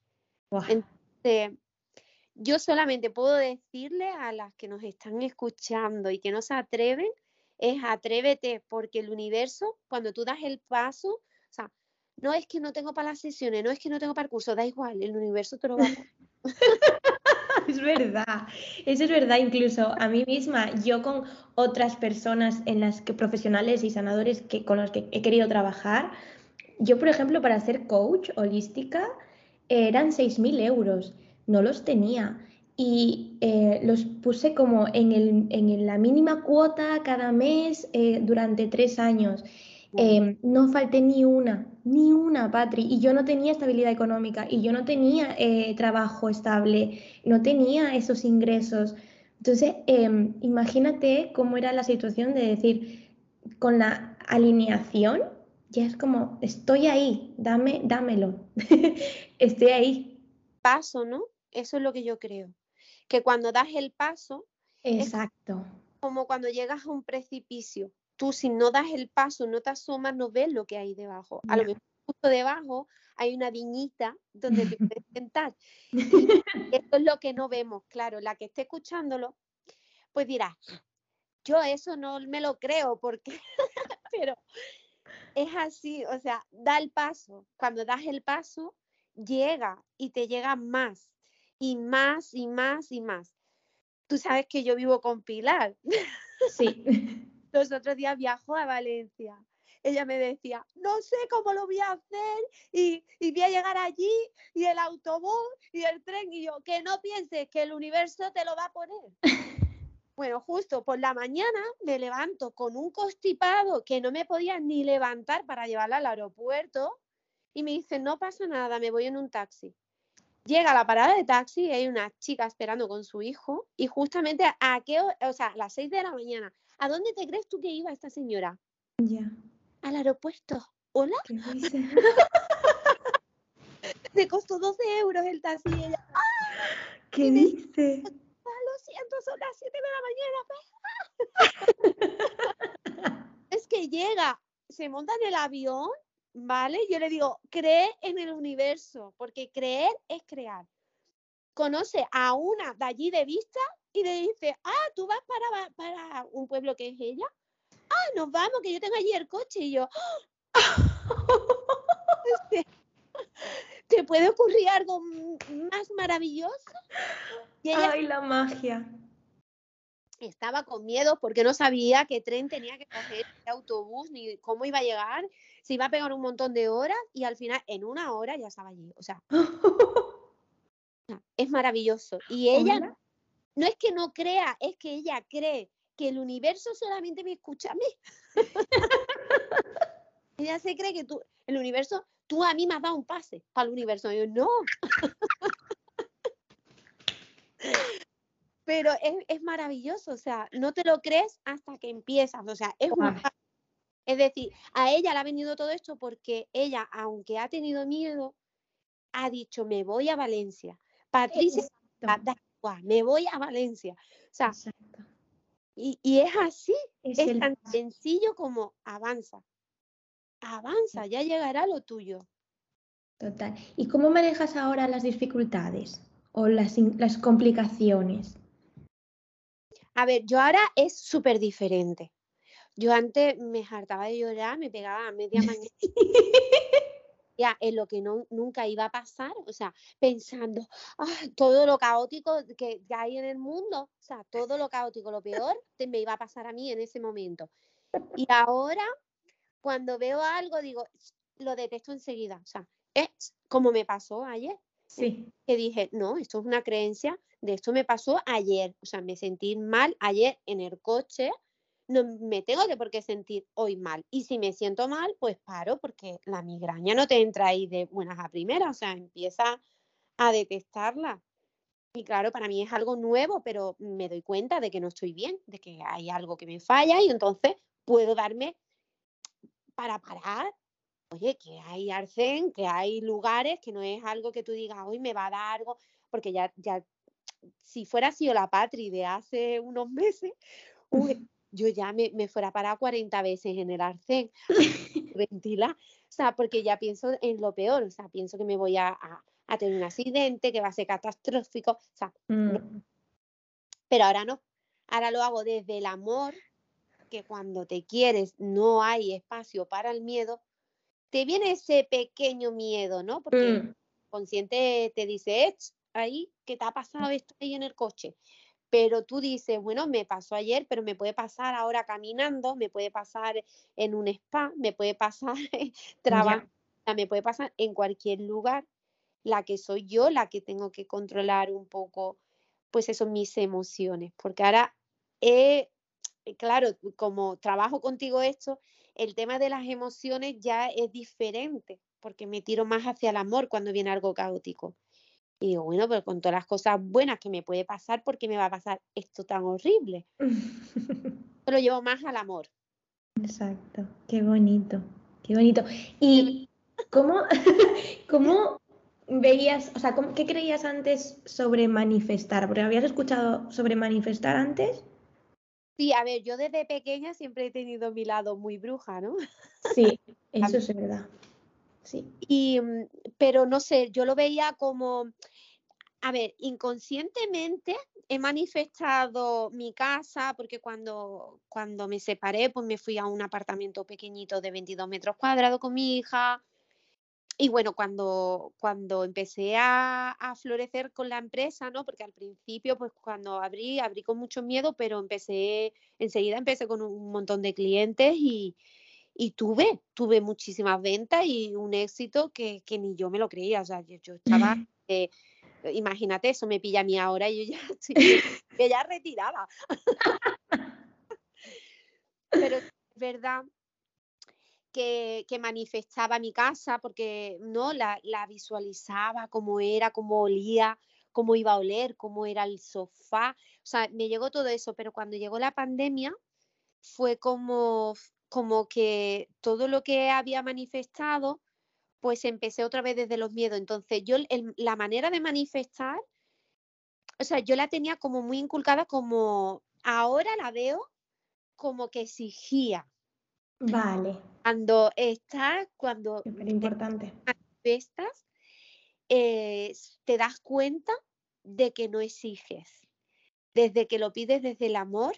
Entonces, yo solamente puedo decirle a las que nos están escuchando y que no se atreven, es atrévete, porque el universo, cuando tú das el paso, o sea, no es que no tengo para las sesiones, no es que no tengo para el curso, da igual, el universo te lo va a (laughs)
es verdad, eso es verdad. Incluso a mí misma, yo con otras personas en las que profesionales y sanadores que, con los que he querido trabajar, yo, por ejemplo, para ser coach holística, eran 6.000 euros, no los tenía. Y eh, los puse como en, el, en, la mínima cuota cada mes eh, durante tres años. Em, no falté ni una, ni una, Patri. Y yo no tenía estabilidad económica y yo no tenía eh, trabajo estable, no tenía esos ingresos. Entonces, em, imagínate cómo era la situación de decir, con la alineación, ya es como, estoy ahí, dame, dámelo, (laughs) estoy ahí.
Paso, ¿no? Eso es lo que yo creo. Que cuando das el paso,
exacto.
como cuando llegas a un precipicio tú si no das el paso, no te asomas, no ves lo que hay debajo. A lo mejor justo debajo hay una viñita donde te puedes (laughs) sentar. (laughs) esto es lo que no vemos, claro. La que esté escuchándolo, pues dirá, yo eso no me lo creo porque, (laughs) pero es así, o sea, da el paso. Cuando das el paso, llega y te llega más y más y más y más. Tú sabes que yo vivo con Pilar.
Sí.
Los otros días viajó a Valencia. Ella me decía, no sé cómo lo voy a hacer y, y voy a llegar allí y el autobús y el tren y yo, que no pienses que el universo te lo va a poner. (laughs) bueno, justo por la mañana me levanto con un constipado que no me podía ni levantar para llevarla al aeropuerto y me dice, no pasa nada, me voy en un taxi. Llega a la parada de taxi y hay una chica esperando con su hijo y justamente a qué, o sea, a las seis de la mañana ¿A dónde te crees tú que iba esta señora?
Ya.
Al aeropuerto. ¿hola? Me (laughs) costó 12 euros el taxi y ella, ¡ah!
¿Qué dice?
Ah, lo siento, son las 7 de la mañana. (laughs) es que llega, se monta en el avión, ¿vale? Yo le digo, cree en el universo, porque creer es crear. Conoce a una de allí de vista y le dice, ah, tú vas para, para un pueblo que es ella. Ah, nos vamos, que yo tengo allí el coche. Y yo, (laughs) este, ¿te puede ocurrir algo más maravilloso?
Y ¡Ay, la magia!
Estaba con miedo porque no sabía qué tren tenía que coger, qué autobús, ni cómo iba a llegar, se iba a pegar un montón de horas y al final, en una hora, ya estaba allí. O sea, (laughs) es maravilloso. Y ella no es que no crea, es que ella cree que el universo solamente me escucha a mí. (laughs) ella se cree que tú, el universo, tú a mí me has dado un pase para el universo. Yo, no. (laughs) Pero es, maravilloso, o sea, no te lo crees hasta que empiezas, o sea, es Es decir, a ella le ha venido todo esto porque ella, aunque ha tenido miedo, ha dicho, me voy a Valencia. Patricia, me voy a Valencia. O sea, y, es así, es, tan sencillo como avanza. Avanza, ya llegará lo tuyo.
Total. ¿Y cómo manejas ahora las dificultades o las, las complicaciones?
A ver, yo ahora es súper diferente. Yo antes me hartaba de llorar, me pegaba a media (laughs) mañana en lo que no, nunca iba a pasar, o sea, pensando todo lo caótico que, hay en el mundo, o sea, todo lo caótico, lo peor, me iba a pasar a mí en ese momento. Y ahora, cuando veo algo, digo, lo detesto enseguida, o sea, es como me pasó ayer.
Sí.
Que dije, no, esto es una creencia, de esto me pasó ayer, o sea, me sentí mal ayer en el coche, no me tengo que por qué sentir hoy mal. Y si me siento mal, pues paro, porque la migraña no te entra ahí de buenas a primeras, o sea, empieza a detectarla. Y claro, para mí es algo nuevo, pero me doy cuenta de que no estoy bien, de que hay algo que me falla y entonces puedo darme para parar. Oye, que hay arcén, que hay lugares, que no es algo que tú digas, hoy me va a dar algo, porque ya, ya, si fuera sido la patria de hace unos (laughs) meses, yo ya me, me fuera para 40 veces en el arcén, ventila, (laughs) o sea, porque ya pienso en lo peor, o sea, pienso que me voy a, a, tener un accidente, que va a ser catastrófico, o sea, mm. pero ahora no, ahora lo hago desde el amor, que cuando te quieres no hay espacio para el miedo, te viene ese pequeño miedo, ¿no? Porque el mm. consciente te dice, ahí, ¿qué te ha pasado esto ahí en el coche? Pero tú dices, bueno, me pasó ayer, pero me puede pasar ahora caminando, me puede pasar en un spa, me puede pasar (laughs) trabajando, me puede pasar en cualquier lugar. La que soy yo, la que tengo que controlar un poco, pues eso, mis emociones, porque ahora, eh, claro, como trabajo contigo esto, el tema de las emociones ya es diferente, porque me tiro más hacia el amor cuando viene algo caótico. Y digo, bueno, pero con todas las cosas buenas que me puede pasar, ¿por qué me va a pasar esto tan horrible? (laughs) lo llevo más al amor.
Exacto, qué bonito, qué bonito. ¿Y (laughs) cómo, (laughs) cómo veías, o sea, qué creías antes sobre manifestar? Porque habías escuchado sobre manifestar antes.
Sí, a ver, yo desde pequeña siempre he tenido mi lado muy bruja, ¿no?
Sí, eso es verdad. Sí.
Y, mm, pero no sé, yo lo veía como, a ver, inconscientemente he manifestado mi casa porque cuando, cuando me separé, pues me fui a un apartamento pequeñito de 22 metros cuadrados con mi hija. Y bueno, cuando, cuando empecé a, a, florecer con la empresa, ¿no? Porque al principio, pues cuando abrí, abrí con mucho miedo, pero empecé, enseguida empecé con un montón de clientes y, y tuve, tuve muchísimas ventas y un éxito que, ni yo me lo creía. O sea, yo, estaba, (laughs) eh, imagínate, eso me pilla a mí ahora y yo ya (laughs) estoy (laughs) que ya retirada. Pero es verdad que, manifestaba mi casa porque no la, la visualizaba, cómo era, cómo olía, cómo iba a oler, cómo era el sofá. O sea, me llegó todo eso, pero cuando llegó la pandemia fue como como que todo lo que había manifestado, pues empecé otra vez desde los miedos. Entonces, yo la manera de manifestar, o sea, yo la tenía como muy inculcada como, ahora la veo como que exigía.
Vale.
Cuando estás, cuando...
Súper importante.
Manifestas, eh, te das cuenta de que no exiges. Desde que lo pides desde el amor,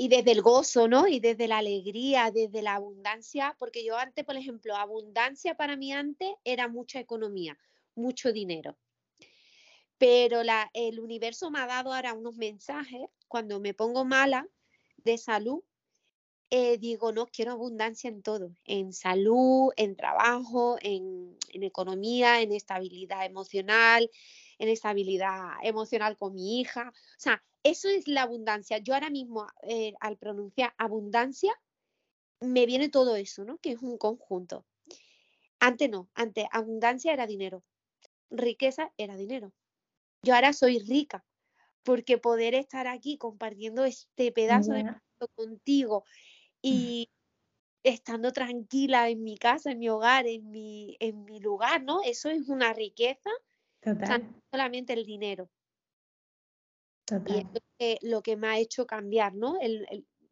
y desde el gozo, ¿no? Y desde la alegría, desde la abundancia, porque yo antes, por ejemplo, abundancia para mí antes era mucha economía, mucho dinero. Pero la, el universo me ha dado ahora unos mensajes cuando me pongo mala de salud. Eh, digo, no, quiero abundancia en todo, en salud, en trabajo, en, en economía, en estabilidad emocional, en estabilidad emocional con mi hija. O sea, eso es la abundancia. Yo ahora mismo, eh, al pronunciar abundancia, me viene todo eso, ¿no? Que es un conjunto. Antes no, antes abundancia era dinero, riqueza era dinero. Yo ahora soy rica porque poder estar aquí compartiendo este pedazo de contigo y estando tranquila en mi casa, en mi hogar, en mi, en mi lugar, ¿no? Eso es una riqueza, Total. no solamente el dinero. Y es lo que, me ha hecho cambiar, ¿no?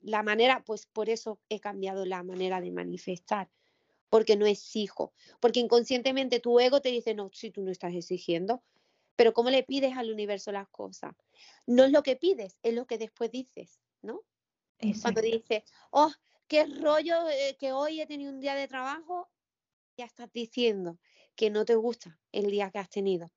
la manera, pues por eso he cambiado la manera de manifestar, porque no exijo, porque inconscientemente tu ego te dice, no, si tú no estás exigiendo, pero ¿cómo le pides al universo las cosas? No es lo que pides, es lo que después dices, ¿no? Cuando dices, oh, qué rollo eh, que hoy he tenido un día de trabajo, ya estás diciendo que no te gusta el día que has tenido.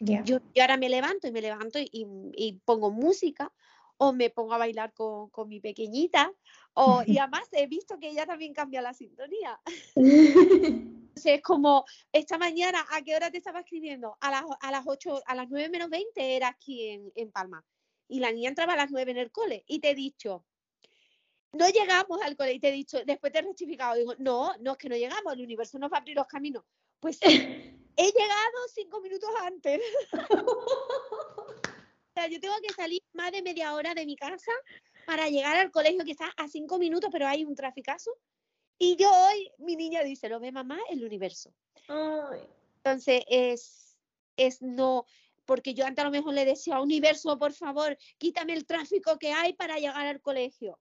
Yo, ahora me levanto y me levanto y, pongo música o me pongo a bailar con, mi pequeñita o, y (laughs) además he visto que ella también cambia la sintonía. (laughs) Entonces es como, esta mañana, ¿a qué hora te estaba escribiendo? A las, a las 8, a las 9 menos 20 era aquí en, en Palma. Y la niña entraba a las 9 en el cole y te he dicho, no llegamos al cole y te he dicho, después te he rectificado, digo, no, no es que no llegamos, el universo nos va a abrir los caminos. Pues (laughs) he llegado cinco minutos antes. o sea, yo tengo que salir más de media hora de mi casa para llegar al colegio que está a cinco minutos, pero hay un traficazo. Y yo hoy, mi niña dice, lo ve mamá, el universo. Entonces, es, es no, porque yo antes a lo mejor le decía, universo, por favor, quítame el tráfico que hay para llegar al colegio.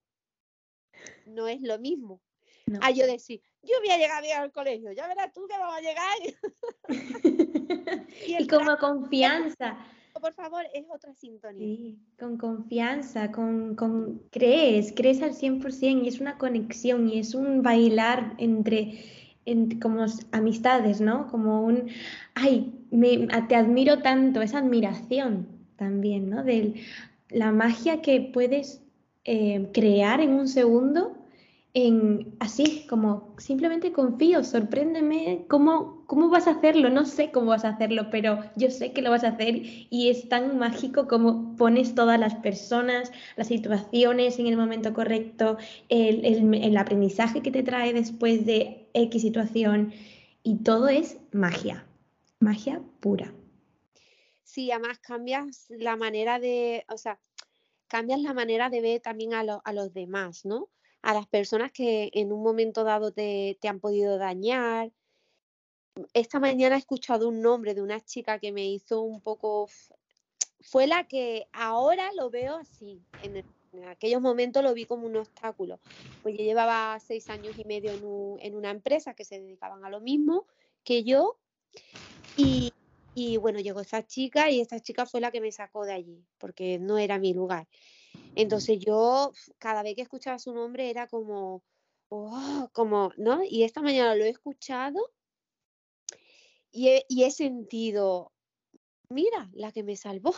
No es lo mismo. A yo decir, yo voy a llegar bien al colegio, ya verás tú que vamos a llegar. (laughs)
y, como confianza.
Por favor, es otra sintonía.
Sí, con confianza, con, con, crees, crees al 100% y es una conexión y es un bailar entre, como amistades, ¿no? Como un, ay, me, te admiro tanto, esa admiración también, ¿no? De la magia que puedes eh, crear en un segundo así, como simplemente confío, sorpréndeme, ¿cómo, ¿cómo vas a hacerlo? No sé cómo vas a hacerlo, pero yo sé que lo vas a hacer y es tan mágico como pones todas las personas, las situaciones en el momento correcto, el, el, aprendizaje que te trae después de X situación y todo es magia, magia pura.
Sí, además cambias la manera de, o sea, cambias la manera de ver también a, a los demás, ¿no? A las personas que en un momento dado te, han podido dañar. Esta mañana he escuchado un nombre de una chica que me hizo un poco, fue la que ahora lo veo así, en, aquellos momentos lo vi como un obstáculo. Pues yo llevaba seis años y medio en, una empresa que se dedicaban a lo mismo que yo y, y bueno, llegó esa chica y esta chica fue la que me sacó de allí, porque no era mi lugar. Entonces yo cada vez que escuchaba su nombre era como, oh, como, ¿no? Y esta mañana lo he escuchado y he, sentido, mira, la que me salvó.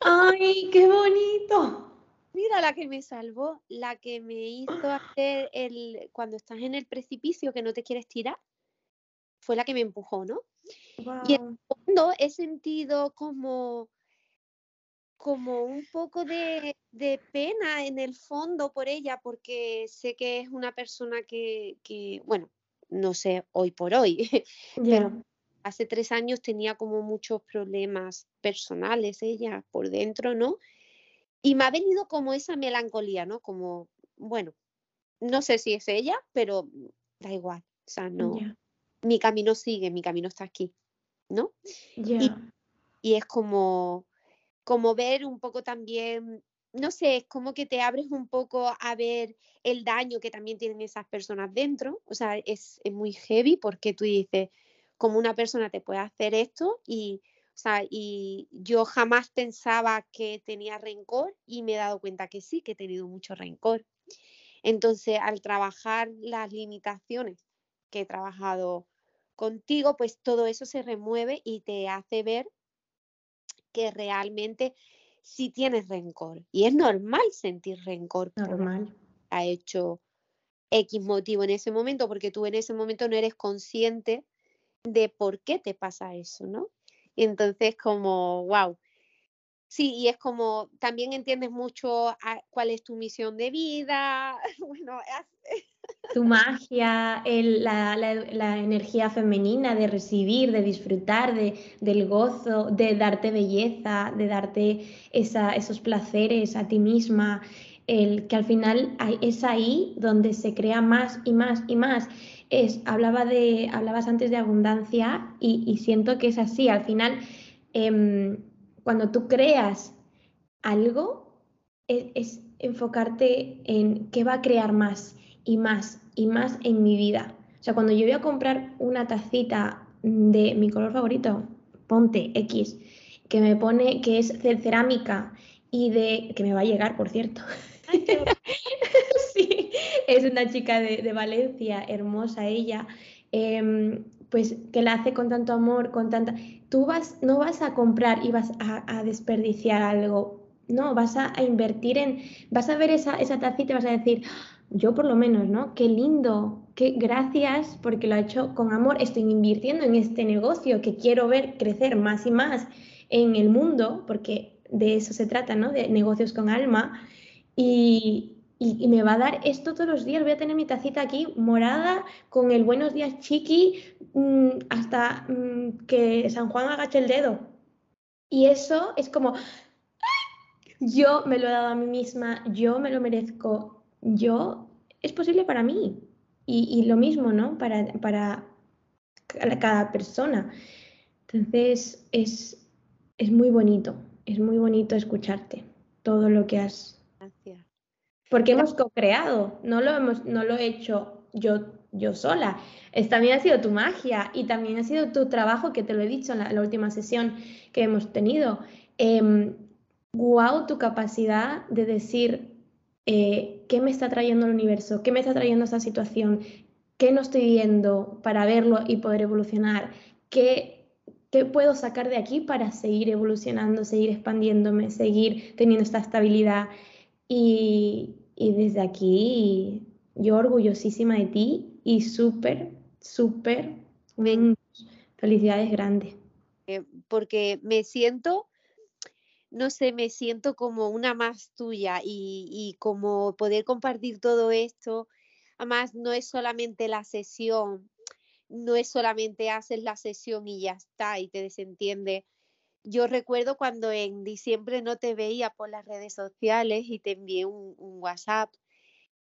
¡Ay, qué bonito! (laughs)
Mira la que me salvó, la que me hizo hacer el, cuando estás en el precipicio que no te quieres tirar, fue la que me empujó, ¿no? Y en el fondo he sentido como, como un poco de, pena en el fondo por ella, porque sé que es una persona que, bueno, no sé hoy por hoy, (laughs) pero hace tres años tenía como muchos problemas personales ella por dentro, ¿no? Y me ha venido como esa melancolía, ¿no? Como, bueno, no sé si es ella, pero da igual. O sea, no. Mi camino sigue, mi camino está aquí, ¿no? Y, y, es como, como ver un poco también, no sé, es como que te abres un poco a ver el daño que también tienen esas personas dentro. O sea, es, es muy heavy porque tú dices, como una persona te puede hacer esto y o sea, y yo jamás pensaba que tenía rencor y me he dado cuenta que sí, que he tenido mucho rencor. Entonces, al trabajar las limitaciones que he trabajado contigo, pues todo eso se remueve y te hace ver que realmente sí tienes rencor. Y es normal sentir rencor.
Normal.
Ha hecho X motivo en ese momento, porque tú en ese momento no eres consciente de por qué te pasa eso, ¿no? Y entonces como, wow. Sí, y es como, también entiendes mucho cuál es tu misión de vida, (laughs) bueno,
tu magia, la, energía femenina de recibir, de disfrutar, de, del gozo, de darte belleza, de darte esos placeres a ti misma, el que al final es ahí donde se crea más y más y más es, hablaba de, hablabas antes de abundancia y, siento que es así. Al final, em, cuando tú creas algo, es, es, enfocarte en qué va a crear más y más y más en mi vida. O sea, cuando yo voy a comprar una tacita de mi color favorito, ponte X, que me pone que es de cerámica y de que me va a llegar, por cierto. (laughs) sí, es una chica de, Valencia, hermosa ella, em, pues que la hace con tanto amor, con tanta... Tú vas, no vas a comprar y vas a, desperdiciar algo, no, vas a, invertir en, vas a ver esa, esa tacita y vas a decir, yo por lo menos, ¿no? Qué lindo, qué gracias porque lo ha hecho con amor, estoy invirtiendo en este negocio que quiero ver crecer más y más en el mundo, porque de eso se trata, ¿no? De negocios con alma. Y, y, me va a dar esto todos los días. Voy a tener mi tacita aquí morada con el buenos días chiqui mm, hasta mm, que San Juan agache el dedo. Y eso es como, yo me lo he dado a mí misma, yo me lo merezco, yo, es posible para mí. Y, lo mismo, ¿no? Para, para cada persona. Entonces, es, es muy bonito, es muy bonito escucharte todo lo que has porque hemos co-creado, no lo, hemos, no lo he hecho yo, yo sola. Es, también ha sido tu magia y también ha sido tu trabajo, que te lo he dicho en la, última sesión que hemos tenido. Eh, wow, tu capacidad de decir eh, qué me está trayendo el universo, qué me está trayendo esta situación, qué no estoy viendo para verlo y poder evolucionar, qué, qué puedo sacar de aquí para seguir evolucionando, seguir expandiéndome, seguir teniendo esta estabilidad. Y, y desde aquí, yo orgullosísima de ti y súper, súper, felicidades grandes.
Eh, porque me siento, no sé, me siento como una más tuya y, y como poder compartir todo esto. Además, no es solamente la sesión, no es solamente haces la sesión y ya está y te desentiende yo recuerdo cuando en diciembre no te veía por las redes sociales y te envié un, WhatsApp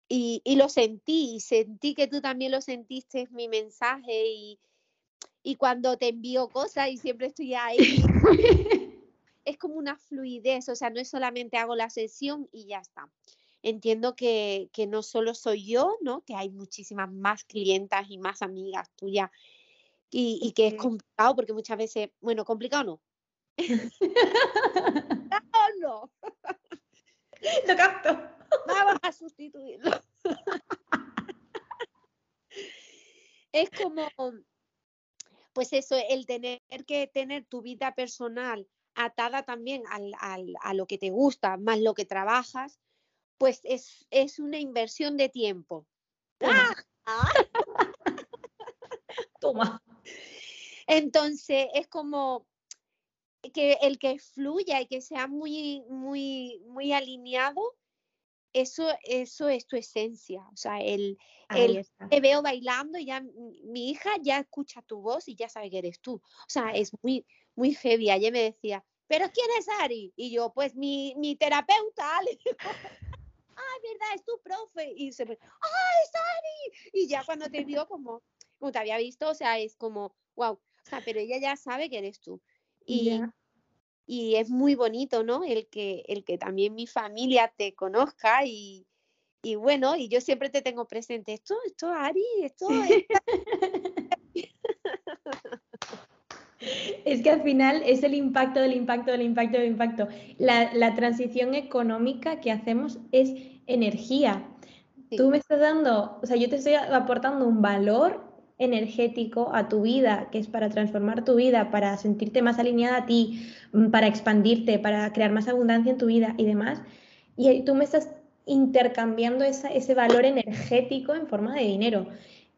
y, lo sentí, y sentí que tú también lo sentiste mi mensaje y, y cuando te envío cosas y siempre estoy ahí, (laughs) (laughs) es como una fluidez, o sea, no es solamente hago la sesión y ya está. Entiendo que, que no solo soy yo, ¿no? Que hay muchísimas más clientas y más amigas tuyas y, y que es complicado porque muchas veces, bueno, complicado no, no, (laughs) no.
Lo capto.
Vamos a sustituirlo. es como, pues eso, el tener que tener tu vida personal atada también al, al, a lo que te gusta, más lo que trabajas, pues es, es una inversión de tiempo.
Toma. (laughs) Toma.
Entonces, es como, que el que fluya y que sea muy, muy, muy alineado, eso, eso es tu esencia. O sea, el, el te veo bailando y ya mi hija ya escucha tu voz y ya sabe que eres tú. O sea, es muy, muy heavy. Ayer me decía, ¿pero quién es Ari? Y yo, pues mi, mi terapeuta. (laughs) Ay, verdad, es tu profe. Y se ¡ah, es Ari! Y ya cuando te vio, como, como te había visto, o sea, es como, wow. O sea, pero ella ya sabe que eres tú. Y, y es muy bonito, ¿no? El que, el que también mi familia te conozca y, y bueno, y yo siempre te tengo presente, esto, esto, Ari, esto... (laughs)
Es que al final es el impacto del impacto del impacto del impacto. La, la transición económica que hacemos es energía. Tú me estás dando, o sea, yo te estoy aportando un valor energético a tu vida, que es para transformar tu vida, para sentirte más alineada a ti, mm, para expandirte, para crear más abundancia en tu vida y demás. Y tú me estás intercambiando ese valor energético en forma de dinero.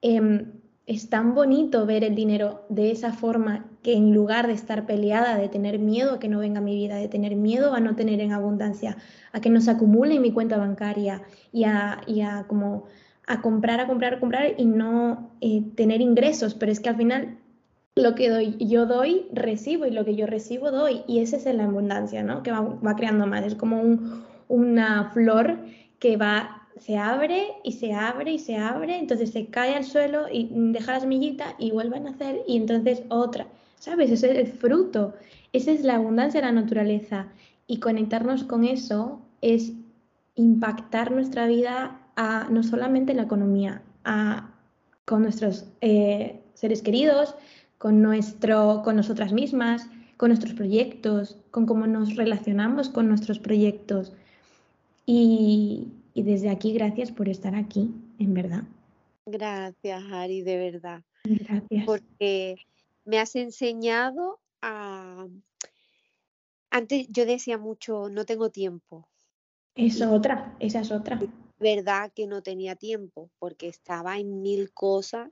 Em, es tan bonito ver el dinero de esa forma que en lugar de estar peleada, de tener miedo a que no venga mi vida, de tener miedo a no tener en abundancia, a que no se acumule en mi cuenta bancaria y a, como a comprar, a comprar, a comprar y no eh, tener ingresos. Pero es que al final lo que doy, yo doy, recibo y lo que yo recibo doy. Y ese es la abundancia, ¿no? Que va, creando más. Es como una flor que va se abre y se abre y se abre, entonces se cae al suelo y deja la semillita y vuelve a nacer y entonces otra, ¿sabes? Ese es el fruto, esa es la abundancia de la naturaleza y conectarnos con eso es impactar nuestra vida a, no solamente en la economía, a, con nuestros eh, seres queridos, con, nuestro, con nosotras mismas, con nuestros proyectos, con cómo nos relacionamos con nuestros proyectos. Y, y desde aquí, gracias por estar aquí, en verdad.
Gracias, Ari, de verdad.
Gracias.
Porque me has enseñado a... Antes yo decía mucho, no tengo tiempo.
Es otra, esa es otra.
Verdad que no tenía tiempo porque estaba en mil cosas.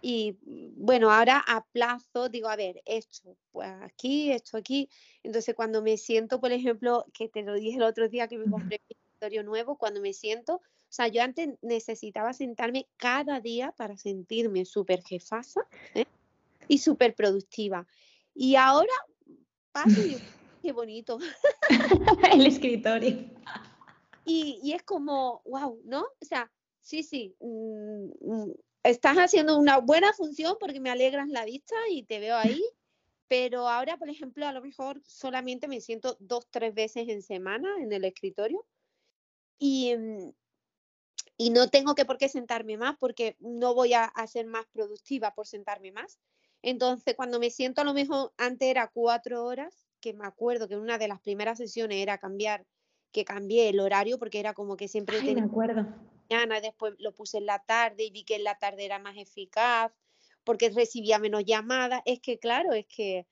Y bueno, ahora a plazo digo, a ver, esto, pues aquí, esto aquí. Entonces cuando me siento, por ejemplo, que te lo dije el otro día que me compré (laughs) nuevo cuando me siento. O sea, yo antes necesitaba sentarme cada día para sentirme súper jefasa ¿eh? y súper productiva. Y ahora paso y (laughs) qué bonito. (laughs)
El escritorio.
Y, y, es como, wow, ¿no? O sea, sí, sí, mm, mm, estás haciendo una buena función porque me alegras la vista y te veo ahí. Pero ahora, por ejemplo, a lo mejor solamente me siento dos, tres veces en semana en el escritorio y, mm, y no tengo que por qué sentarme más porque no voy a, ser más productiva por sentarme más. Entonces, cuando me siento a lo mejor antes era cuatro horas, que me acuerdo que una de las primeras sesiones era cambiar, que cambié el horario porque era como que siempre
Ay, tenía acuerdo.
mañana, después lo puse en la tarde y vi que en la tarde era más eficaz porque recibía menos llamadas. Es que claro, es que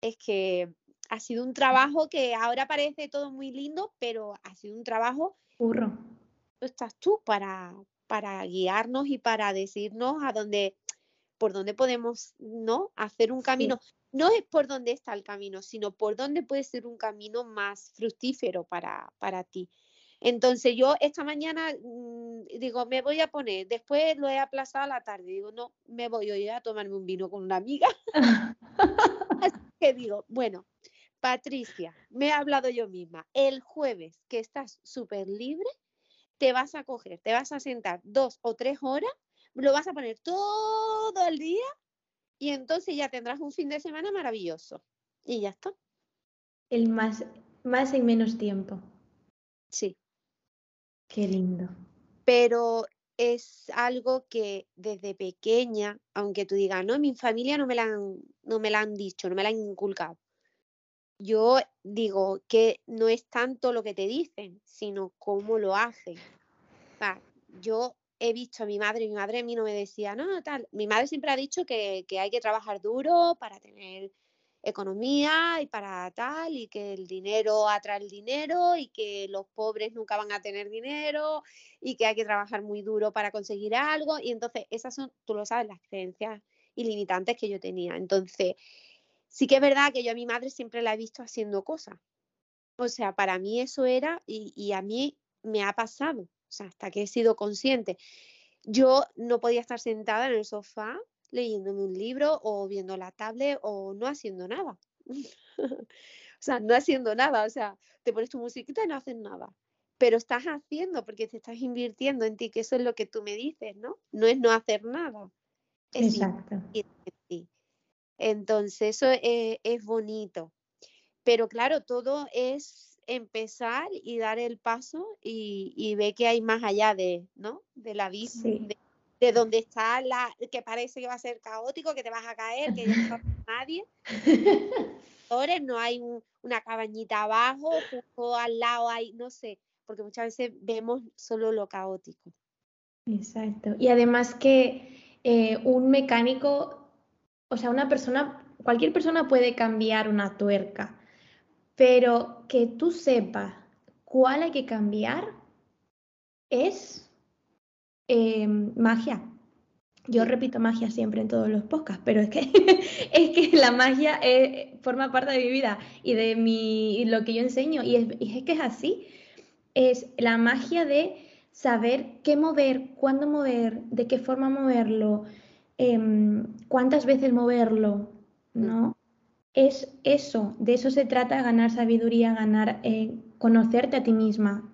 es que ha sido un trabajo que ahora parece todo muy lindo, pero ha sido un trabajo
Burro.
Estás tú para, para guiarnos y para decirnos a dónde, por dónde podemos, ¿no? Hacer un camino. No es por dónde está el camino, sino por dónde puede ser un camino más fructífero para, para ti. Entonces yo esta mañana mm, digo, me voy a poner, después lo he aplazado a la tarde, digo, no, me voy hoy a tomarme un vino con una amiga. (laughs) Así que digo, bueno, Patricia, me he hablado yo misma. El jueves, que estás súper libre, te vas a coger, te vas a sentar dos o tres horas, lo vas a poner todo el día y entonces ya tendrás un fin de semana maravilloso. Y ya está.
El más, más en menos tiempo.
Sí.
Qué lindo.
Pero es algo que desde pequeña, aunque tú digas, no, mi familia no me la han, no me la han dicho, no me la han inculcado yo digo que no es tanto lo que te dicen, sino cómo lo hacen. yo he visto a mi madre, mi madre a mí no me decía, no, tal. Mi madre siempre ha dicho que, hay que trabajar duro para tener economía y para tal, y que el dinero atrae el dinero y que los pobres nunca van a tener dinero y que hay que trabajar muy duro para conseguir algo. Y entonces, esas son, tú lo sabes, las creencias ilimitantes que yo tenía. Entonces, sí que es verdad que yo a mi madre siempre la he visto haciendo cosas. O sea, para mí eso era y, a mí me ha pasado, o sea, hasta que he sido consciente. Yo no podía estar sentada en el sofá leyéndome un libro o viendo la tablet o no haciendo nada. (laughs) o sea, no haciendo nada, o sea, te pones tu musiquita y no haces nada. pero estás haciendo porque te estás invirtiendo en ti, que eso es lo que tú me dices, ¿no? No es no hacer nada.
Exacto.
Entonces, eso es, bonito. Pero claro, todo es empezar y dar el paso y, y ver que hay más allá de, ¿no? De la vida, de, donde está la, que parece que va a ser caótico, que te vas a caer, que ya no (laughs) nadie. no hay una cabañita abajo, justo al lado hay, no sé, porque muchas veces vemos solo lo caótico.
Exacto. Y además que eh, un mecánico, o sea, una persona, cualquier persona puede cambiar una tuerca, pero que tú sepas cuál hay que cambiar es em, magia. Yo repito magia siempre en todos los podcasts, pero es que, (laughs) es que la magia eh, forma parte de mi vida y de mi, lo que yo enseño. Y es, y es que es así. Es la magia de saber qué mover, cuándo mover, de qué forma moverlo, em, cuántas veces moverlo, ¿no? Es eso, de eso se trata, ganar sabiduría, ganar, eh, conocerte a ti misma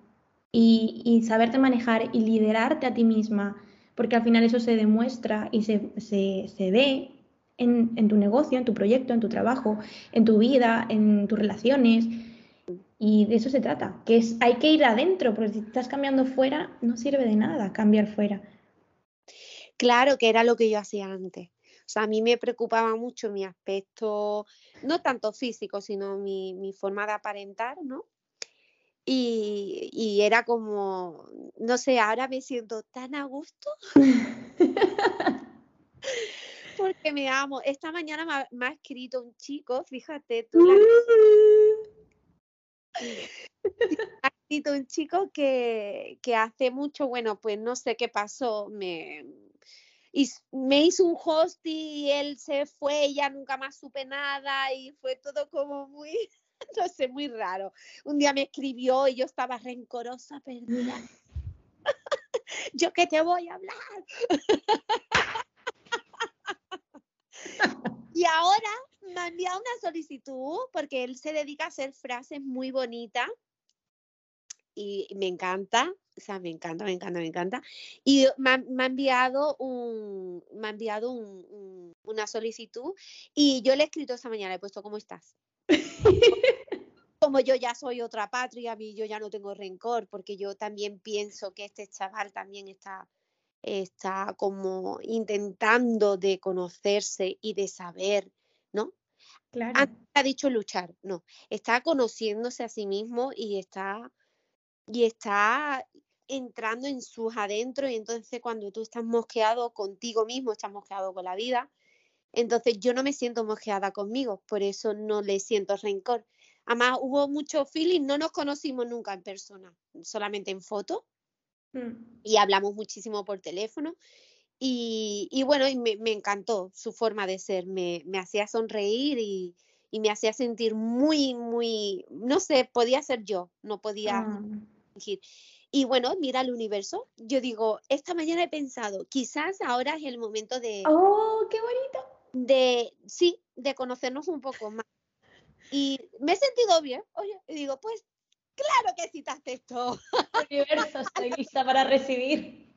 y, y saberte manejar y liderarte a ti misma porque al final eso se demuestra y se, ve en, tu negocio, en tu proyecto, en tu trabajo, en tu vida, en tus relaciones. Y de eso se trata, que es, hay que ir adentro, porque si estás cambiando fuera, no sirve de nada cambiar fuera.
Claro, que era lo que yo hacía antes. O sea, a mí me preocupaba mucho mi aspecto, no tanto físico, sino mi, mi forma de aparentar, ¿no? Y, era como, no sé, ahora me siento tan a gusto. (laughs) porque me amo. Esta mañana me ha, escrito un chico, fíjate tú. (laughs) ha escrito un chico que, que, hace mucho, bueno, pues no sé qué pasó, me, y me hizo un host y él se fue, y ya nunca más supe nada y fue todo como muy... (laughs) no sé, muy raro. Un día me escribió y yo estaba rencorosa, perdida. (laughs) yo que te voy a hablar. (laughs) y ahora me ha enviado una solicitud porque él se dedica a hacer frases muy bonitas y me encanta, o sea, me encanta, me encanta, me encanta. Y me ha, enviado, un, me ha enviado una solicitud y yo le he escrito esta mañana, he puesto, ¿cómo estás? (laughs) Como yo ya soy otra patria, a mí yo ya no tengo rencor, porque yo también pienso que este chaval también está, está como intentando de conocerse y de saber, ¿no?
Claro.
ha dicho luchar, no, está conociéndose a sí mismo y está, y está entrando en sus adentros y entonces cuando tú estás mosqueado contigo mismo, estás mosqueado con la vida, entonces yo no me siento mosqueada conmigo, por eso no le siento rencor. Además, hubo mucho feeling, no nos conocimos nunca en persona, solamente en foto. Mm. Y hablamos muchísimo por teléfono. Y, bueno, y me, encantó su forma de ser, me, hacía sonreír y, me hacía sentir muy, muy, no sé, podía ser yo, no podía ah. Y bueno, mira el universo. Yo digo, esta mañana he pensado, quizás ahora es el momento de...
¡Oh, qué bonito!
de, sí, de conocernos un poco más. Y me he sentido bien, oye, y digo, pues claro que sí te acepto.
Universo, estoy (laughs) lista para recibir.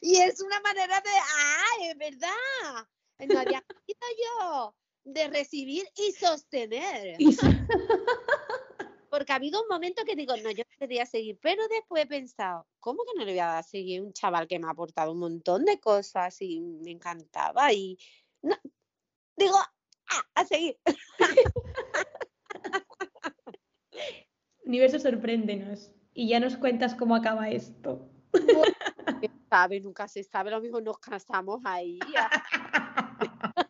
Y es una manera de, ah, es verdad, no había (laughs) yo de recibir y sostener. (laughs) Porque ha habido un momento que digo, no, yo quería seguir, pero después he pensado, ¿cómo que no le voy a dar a seguir un chaval que me ha aportado un montón de cosas y me encantaba? Y, no, digo, ah, a seguir. (laughs)
Universo, sorpréndenos. Y ya nos cuentas cómo acaba esto.
sabe, nunca se sabe, lo mismo nos casamos ahí. (laughs)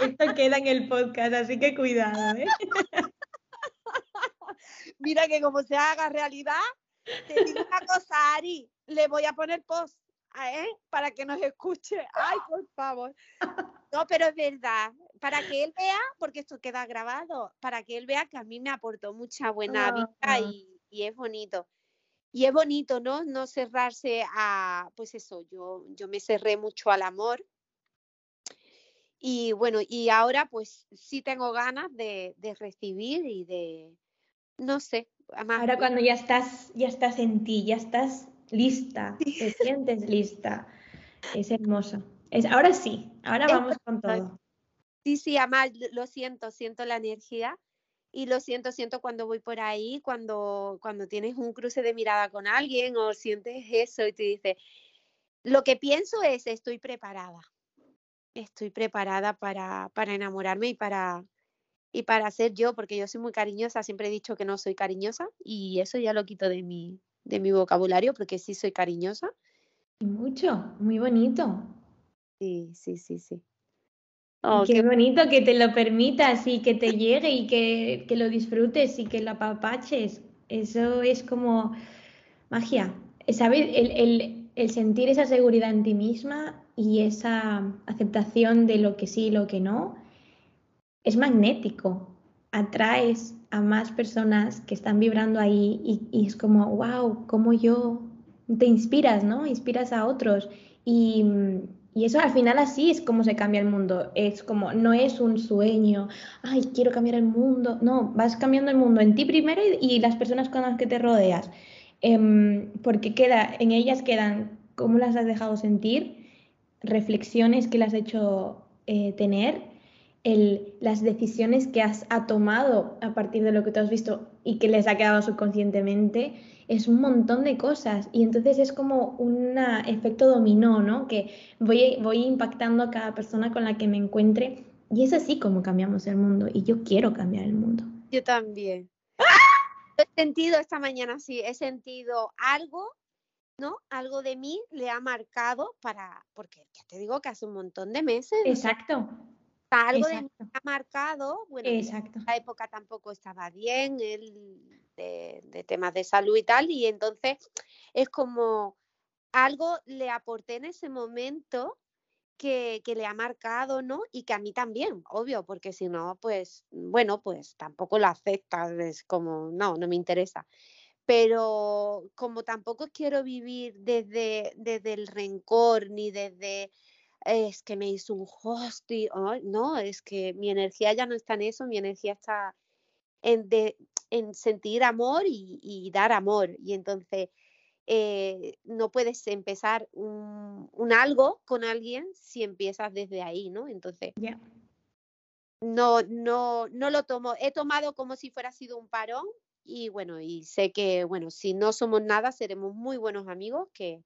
Esto queda en el podcast, así que cuidado, ¿eh?
Mira que como se haga realidad, te digo una cosa, Ari, le voy a poner post ¿eh? para que nos escuche. Ay, por favor. No, pero es verdad, para que él vea, porque esto queda grabado, para que él vea que a mí me aportó mucha buena vida y, es bonito. Y es bonito, ¿no? No cerrarse a, pues eso, yo, yo me cerré mucho al amor. Y bueno, y ahora pues sí tengo ganas de, de recibir y de, no sé.
Ahora cuando ya estás, ya estás en ti, ya estás lista, te sientes lista. Es hermoso. Es, ahora sí, ahora vamos con todo.
Sí, sí, además lo siento, siento la energía y lo siento, siento cuando voy por ahí, cuando, cuando tienes un cruce de mirada con alguien o sientes eso y te dices, lo que pienso es, estoy preparada, estoy preparada para, para enamorarme y para, y para ser yo, porque yo soy muy cariñosa, siempre he dicho que no soy cariñosa y eso ya lo quito de mi, de mi vocabulario porque sí soy cariñosa.
Mucho, muy bonito.
Sí, sí, sí, sí.
Oh, qué, bonito que te lo permitas y que te (laughs) llegue y que, que, lo disfrutes y que lo apapaches. Eso es como magia. ¿Sabes? El, el, el, sentir esa seguridad en ti misma y esa aceptación de lo que sí y lo que no es magnético. Atraes a más personas que están vibrando ahí y, es como, wow, como yo te inspiras, ¿no? Inspiras a otros. Y, y eso al final así es como se cambia el mundo. Es como, no es un sueño, ay, quiero cambiar el mundo. No, vas cambiando el mundo en ti primero y, las personas con las que te rodeas. Em, porque queda, en ellas quedan cómo las has dejado sentir, reflexiones que las has hecho eh, tener, el, las decisiones que has ha tomado a partir de lo que tú has visto y que les ha quedado subconscientemente es un montón de cosas y entonces es como un efecto dominó, ¿no? Que voy, voy impactando a cada persona con la que me encuentre y es así como cambiamos el mundo y yo quiero cambiar el mundo.
Yo también. He sentido esta mañana, sí, he sentido algo, ¿no? Algo de mí le ha marcado para, porque ya te digo que hace un montón de meses.
Exacto.
Algo de mí ha marcado, bueno, Exacto. en la época tampoco estaba bien, él de, temas de salud y tal, y entonces es como algo le aporté en ese momento que, que, le ha marcado, ¿no? Y que a mí también, obvio, porque si no, pues, bueno, pues tampoco lo aceptas, es como, no, no me interesa. Pero como tampoco quiero vivir desde, desde el rencor ni desde es que me hizo un host y no, es que mi energía ya no está en eso, mi energía está en, de, en sentir amor y, dar amor. Y entonces eh, no puedes empezar un, algo con alguien si empiezas desde ahí, ¿no? Entonces, no, no, no lo tomo. He tomado como si fuera sido un parón y bueno, y sé que, bueno, si no somos nada, seremos muy buenos amigos, que,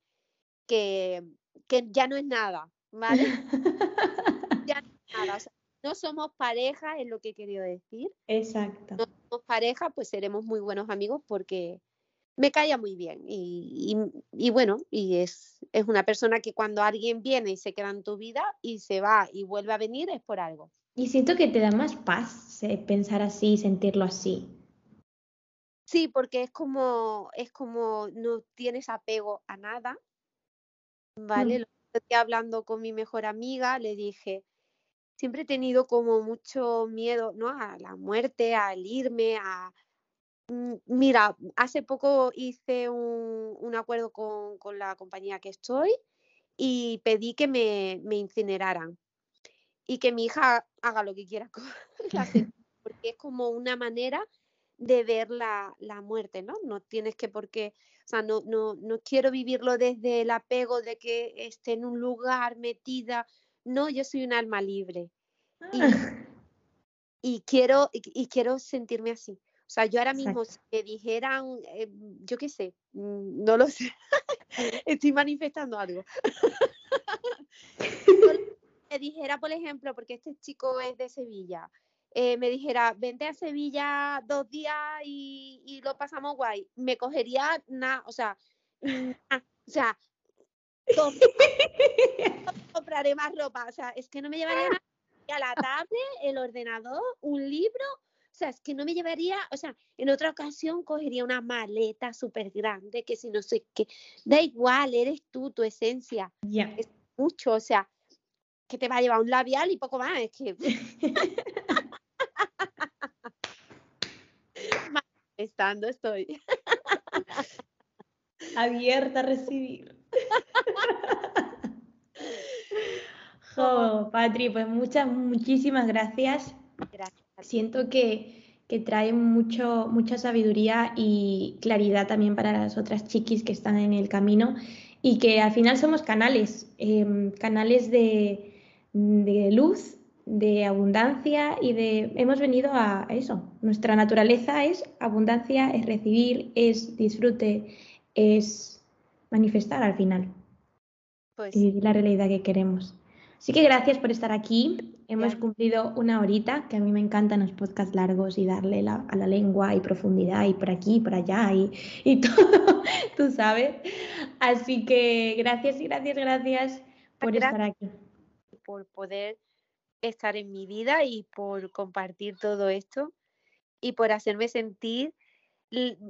que, que ya no es nada, ¿vale? (laughs) ya no es nada. no somos pareja, es lo que he querido decir.
Exacto
pareja, pues seremos muy buenos amigos porque me caía muy bien. Y, bueno, y es, es una persona que cuando alguien viene y se queda en tu vida y se va y vuelve a venir es por algo.
Y siento que te da más paz pensar así, sentirlo así.
Sí, porque es como, es como no tienes apego a nada. ¿Vale? Mm. Lo hablando con mi mejor amiga, le dije, siempre he tenido como mucho miedo, ¿no? A la muerte, al irme, a... Mm, mira, hace poco hice un, acuerdo con, la compañía que estoy y pedí que me, incineraran y que mi hija haga lo que quiera (laughs) con la (laughs) porque es como una manera de ver la, muerte, ¿no? No tienes que porque, sea, no, no, no quiero vivirlo desde el apego de que esté en un lugar metida, no, yo soy un alma libre. Y, y quiero, y, quiero sentirme así. O sea, yo ahora mismo, si me dijeran, eh, yo qué sé, mm, no lo sé, (laughs) estoy manifestando algo. (laughs) me dijera, por ejemplo, porque este chico es de Sevilla, eh, me dijera, vente a Sevilla dos días y, y lo pasamos guay, me cogería nada, o sea, o sea, (laughs) compraré más ropa, o sea, es que no me llevaría nada la tablet, el ordenador, un libro. O sea, es que no me llevaría, o sea, en otra ocasión cogería una maleta súper grande que si no sé qué, da igual, eres tú, tu esencia.
Ya.
Es mucho, o sea, que te va a llevar un labial y poco más, es que... (laughs) Estando estoy.
Abierta a recibir. (laughs) Oh, Patri, pues muchas, muchísimas gracias.
Gracias.
Siento que, que trae mucho, mucha sabiduría y claridad también para las otras chiquis que están en el camino y que al final somos canales, em, canales de, de, luz, de abundancia y de... Hemos venido a eso. Nuestra naturaleza es abundancia, es recibir, es disfrute, es manifestar al final. Pues... Y la realidad que queremos. Así que gracias por estar aquí. Hemos cumplido una horita, que a mí me encantan los podcasts largos y darle a la lengua y profundidad y por aquí y por allá y, y (laughs) todo, tú sabes. Así que gracias y gracias, gracias por estar aquí.
Por poder estar en mi vida y por compartir todo esto y por hacerme sentir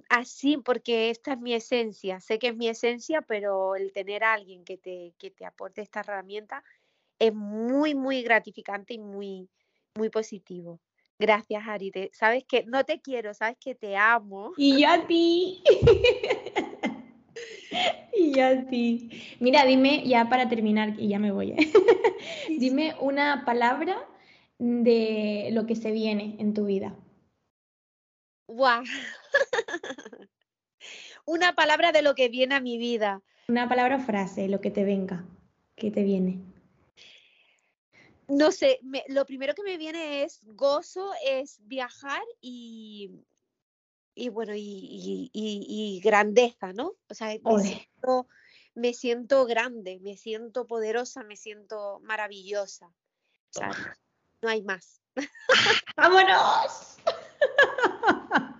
así, porque esta es mi esencia. Sé que es mi esencia, pero el tener a alguien que te, que te aporte esta herramienta es muy, muy gratificante y muy, muy positivo. Gracias, Ari. sabes que no te quiero, sabes que te amo.
Y yo a ti. (laughs) y a ti. Mira, dime, ya para terminar, y ya me voy. ¿eh? (laughs) dime una palabra de lo que se viene en tu vida.
¡Guau! (laughs) una palabra de lo que viene a mi vida.
Una palabra o frase, lo que te venga, que te viene
no sé, lo primero que me viene es gozo, es viajar y, y bueno, y, grandeza, ¿no? O sea, me siento, grande, me siento poderosa, me siento maravillosa. O sea, no hay más. (laughs)
¡Vámonos! (laughs)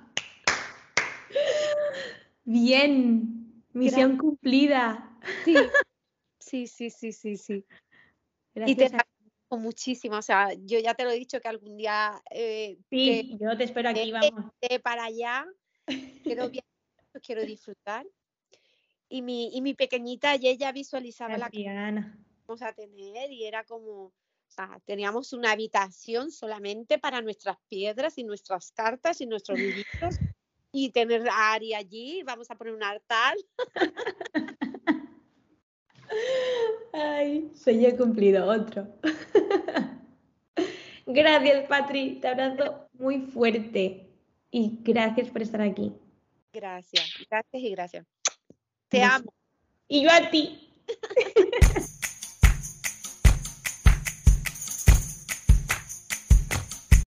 Bien, misión cumplida.
Sí, sí, (laughs) sí, sí, sí, sí. Gracias muchísimo. O sea, yo ya te lo he dicho que algún día.
Eh, sí, yo te espero aquí, vamos.
De, para allá. Quiero, (laughs) quiero disfrutar. Y mi, y mi pequeñita, y ella visualizaba la que vamos a tener y era como. O sea, teníamos una habitación solamente para nuestras piedras y nuestras cartas y nuestros (laughs) libros. y tener a Ari allí, vamos a poner un altar. (laughs)
Ay, sueño cumplido, otro. (laughs) gracias, Patri. Te abrazo muy fuerte. Y gracias por estar aquí.
Gracias, gracias y gracias. Te amo.
Y yo a ti. (laughs)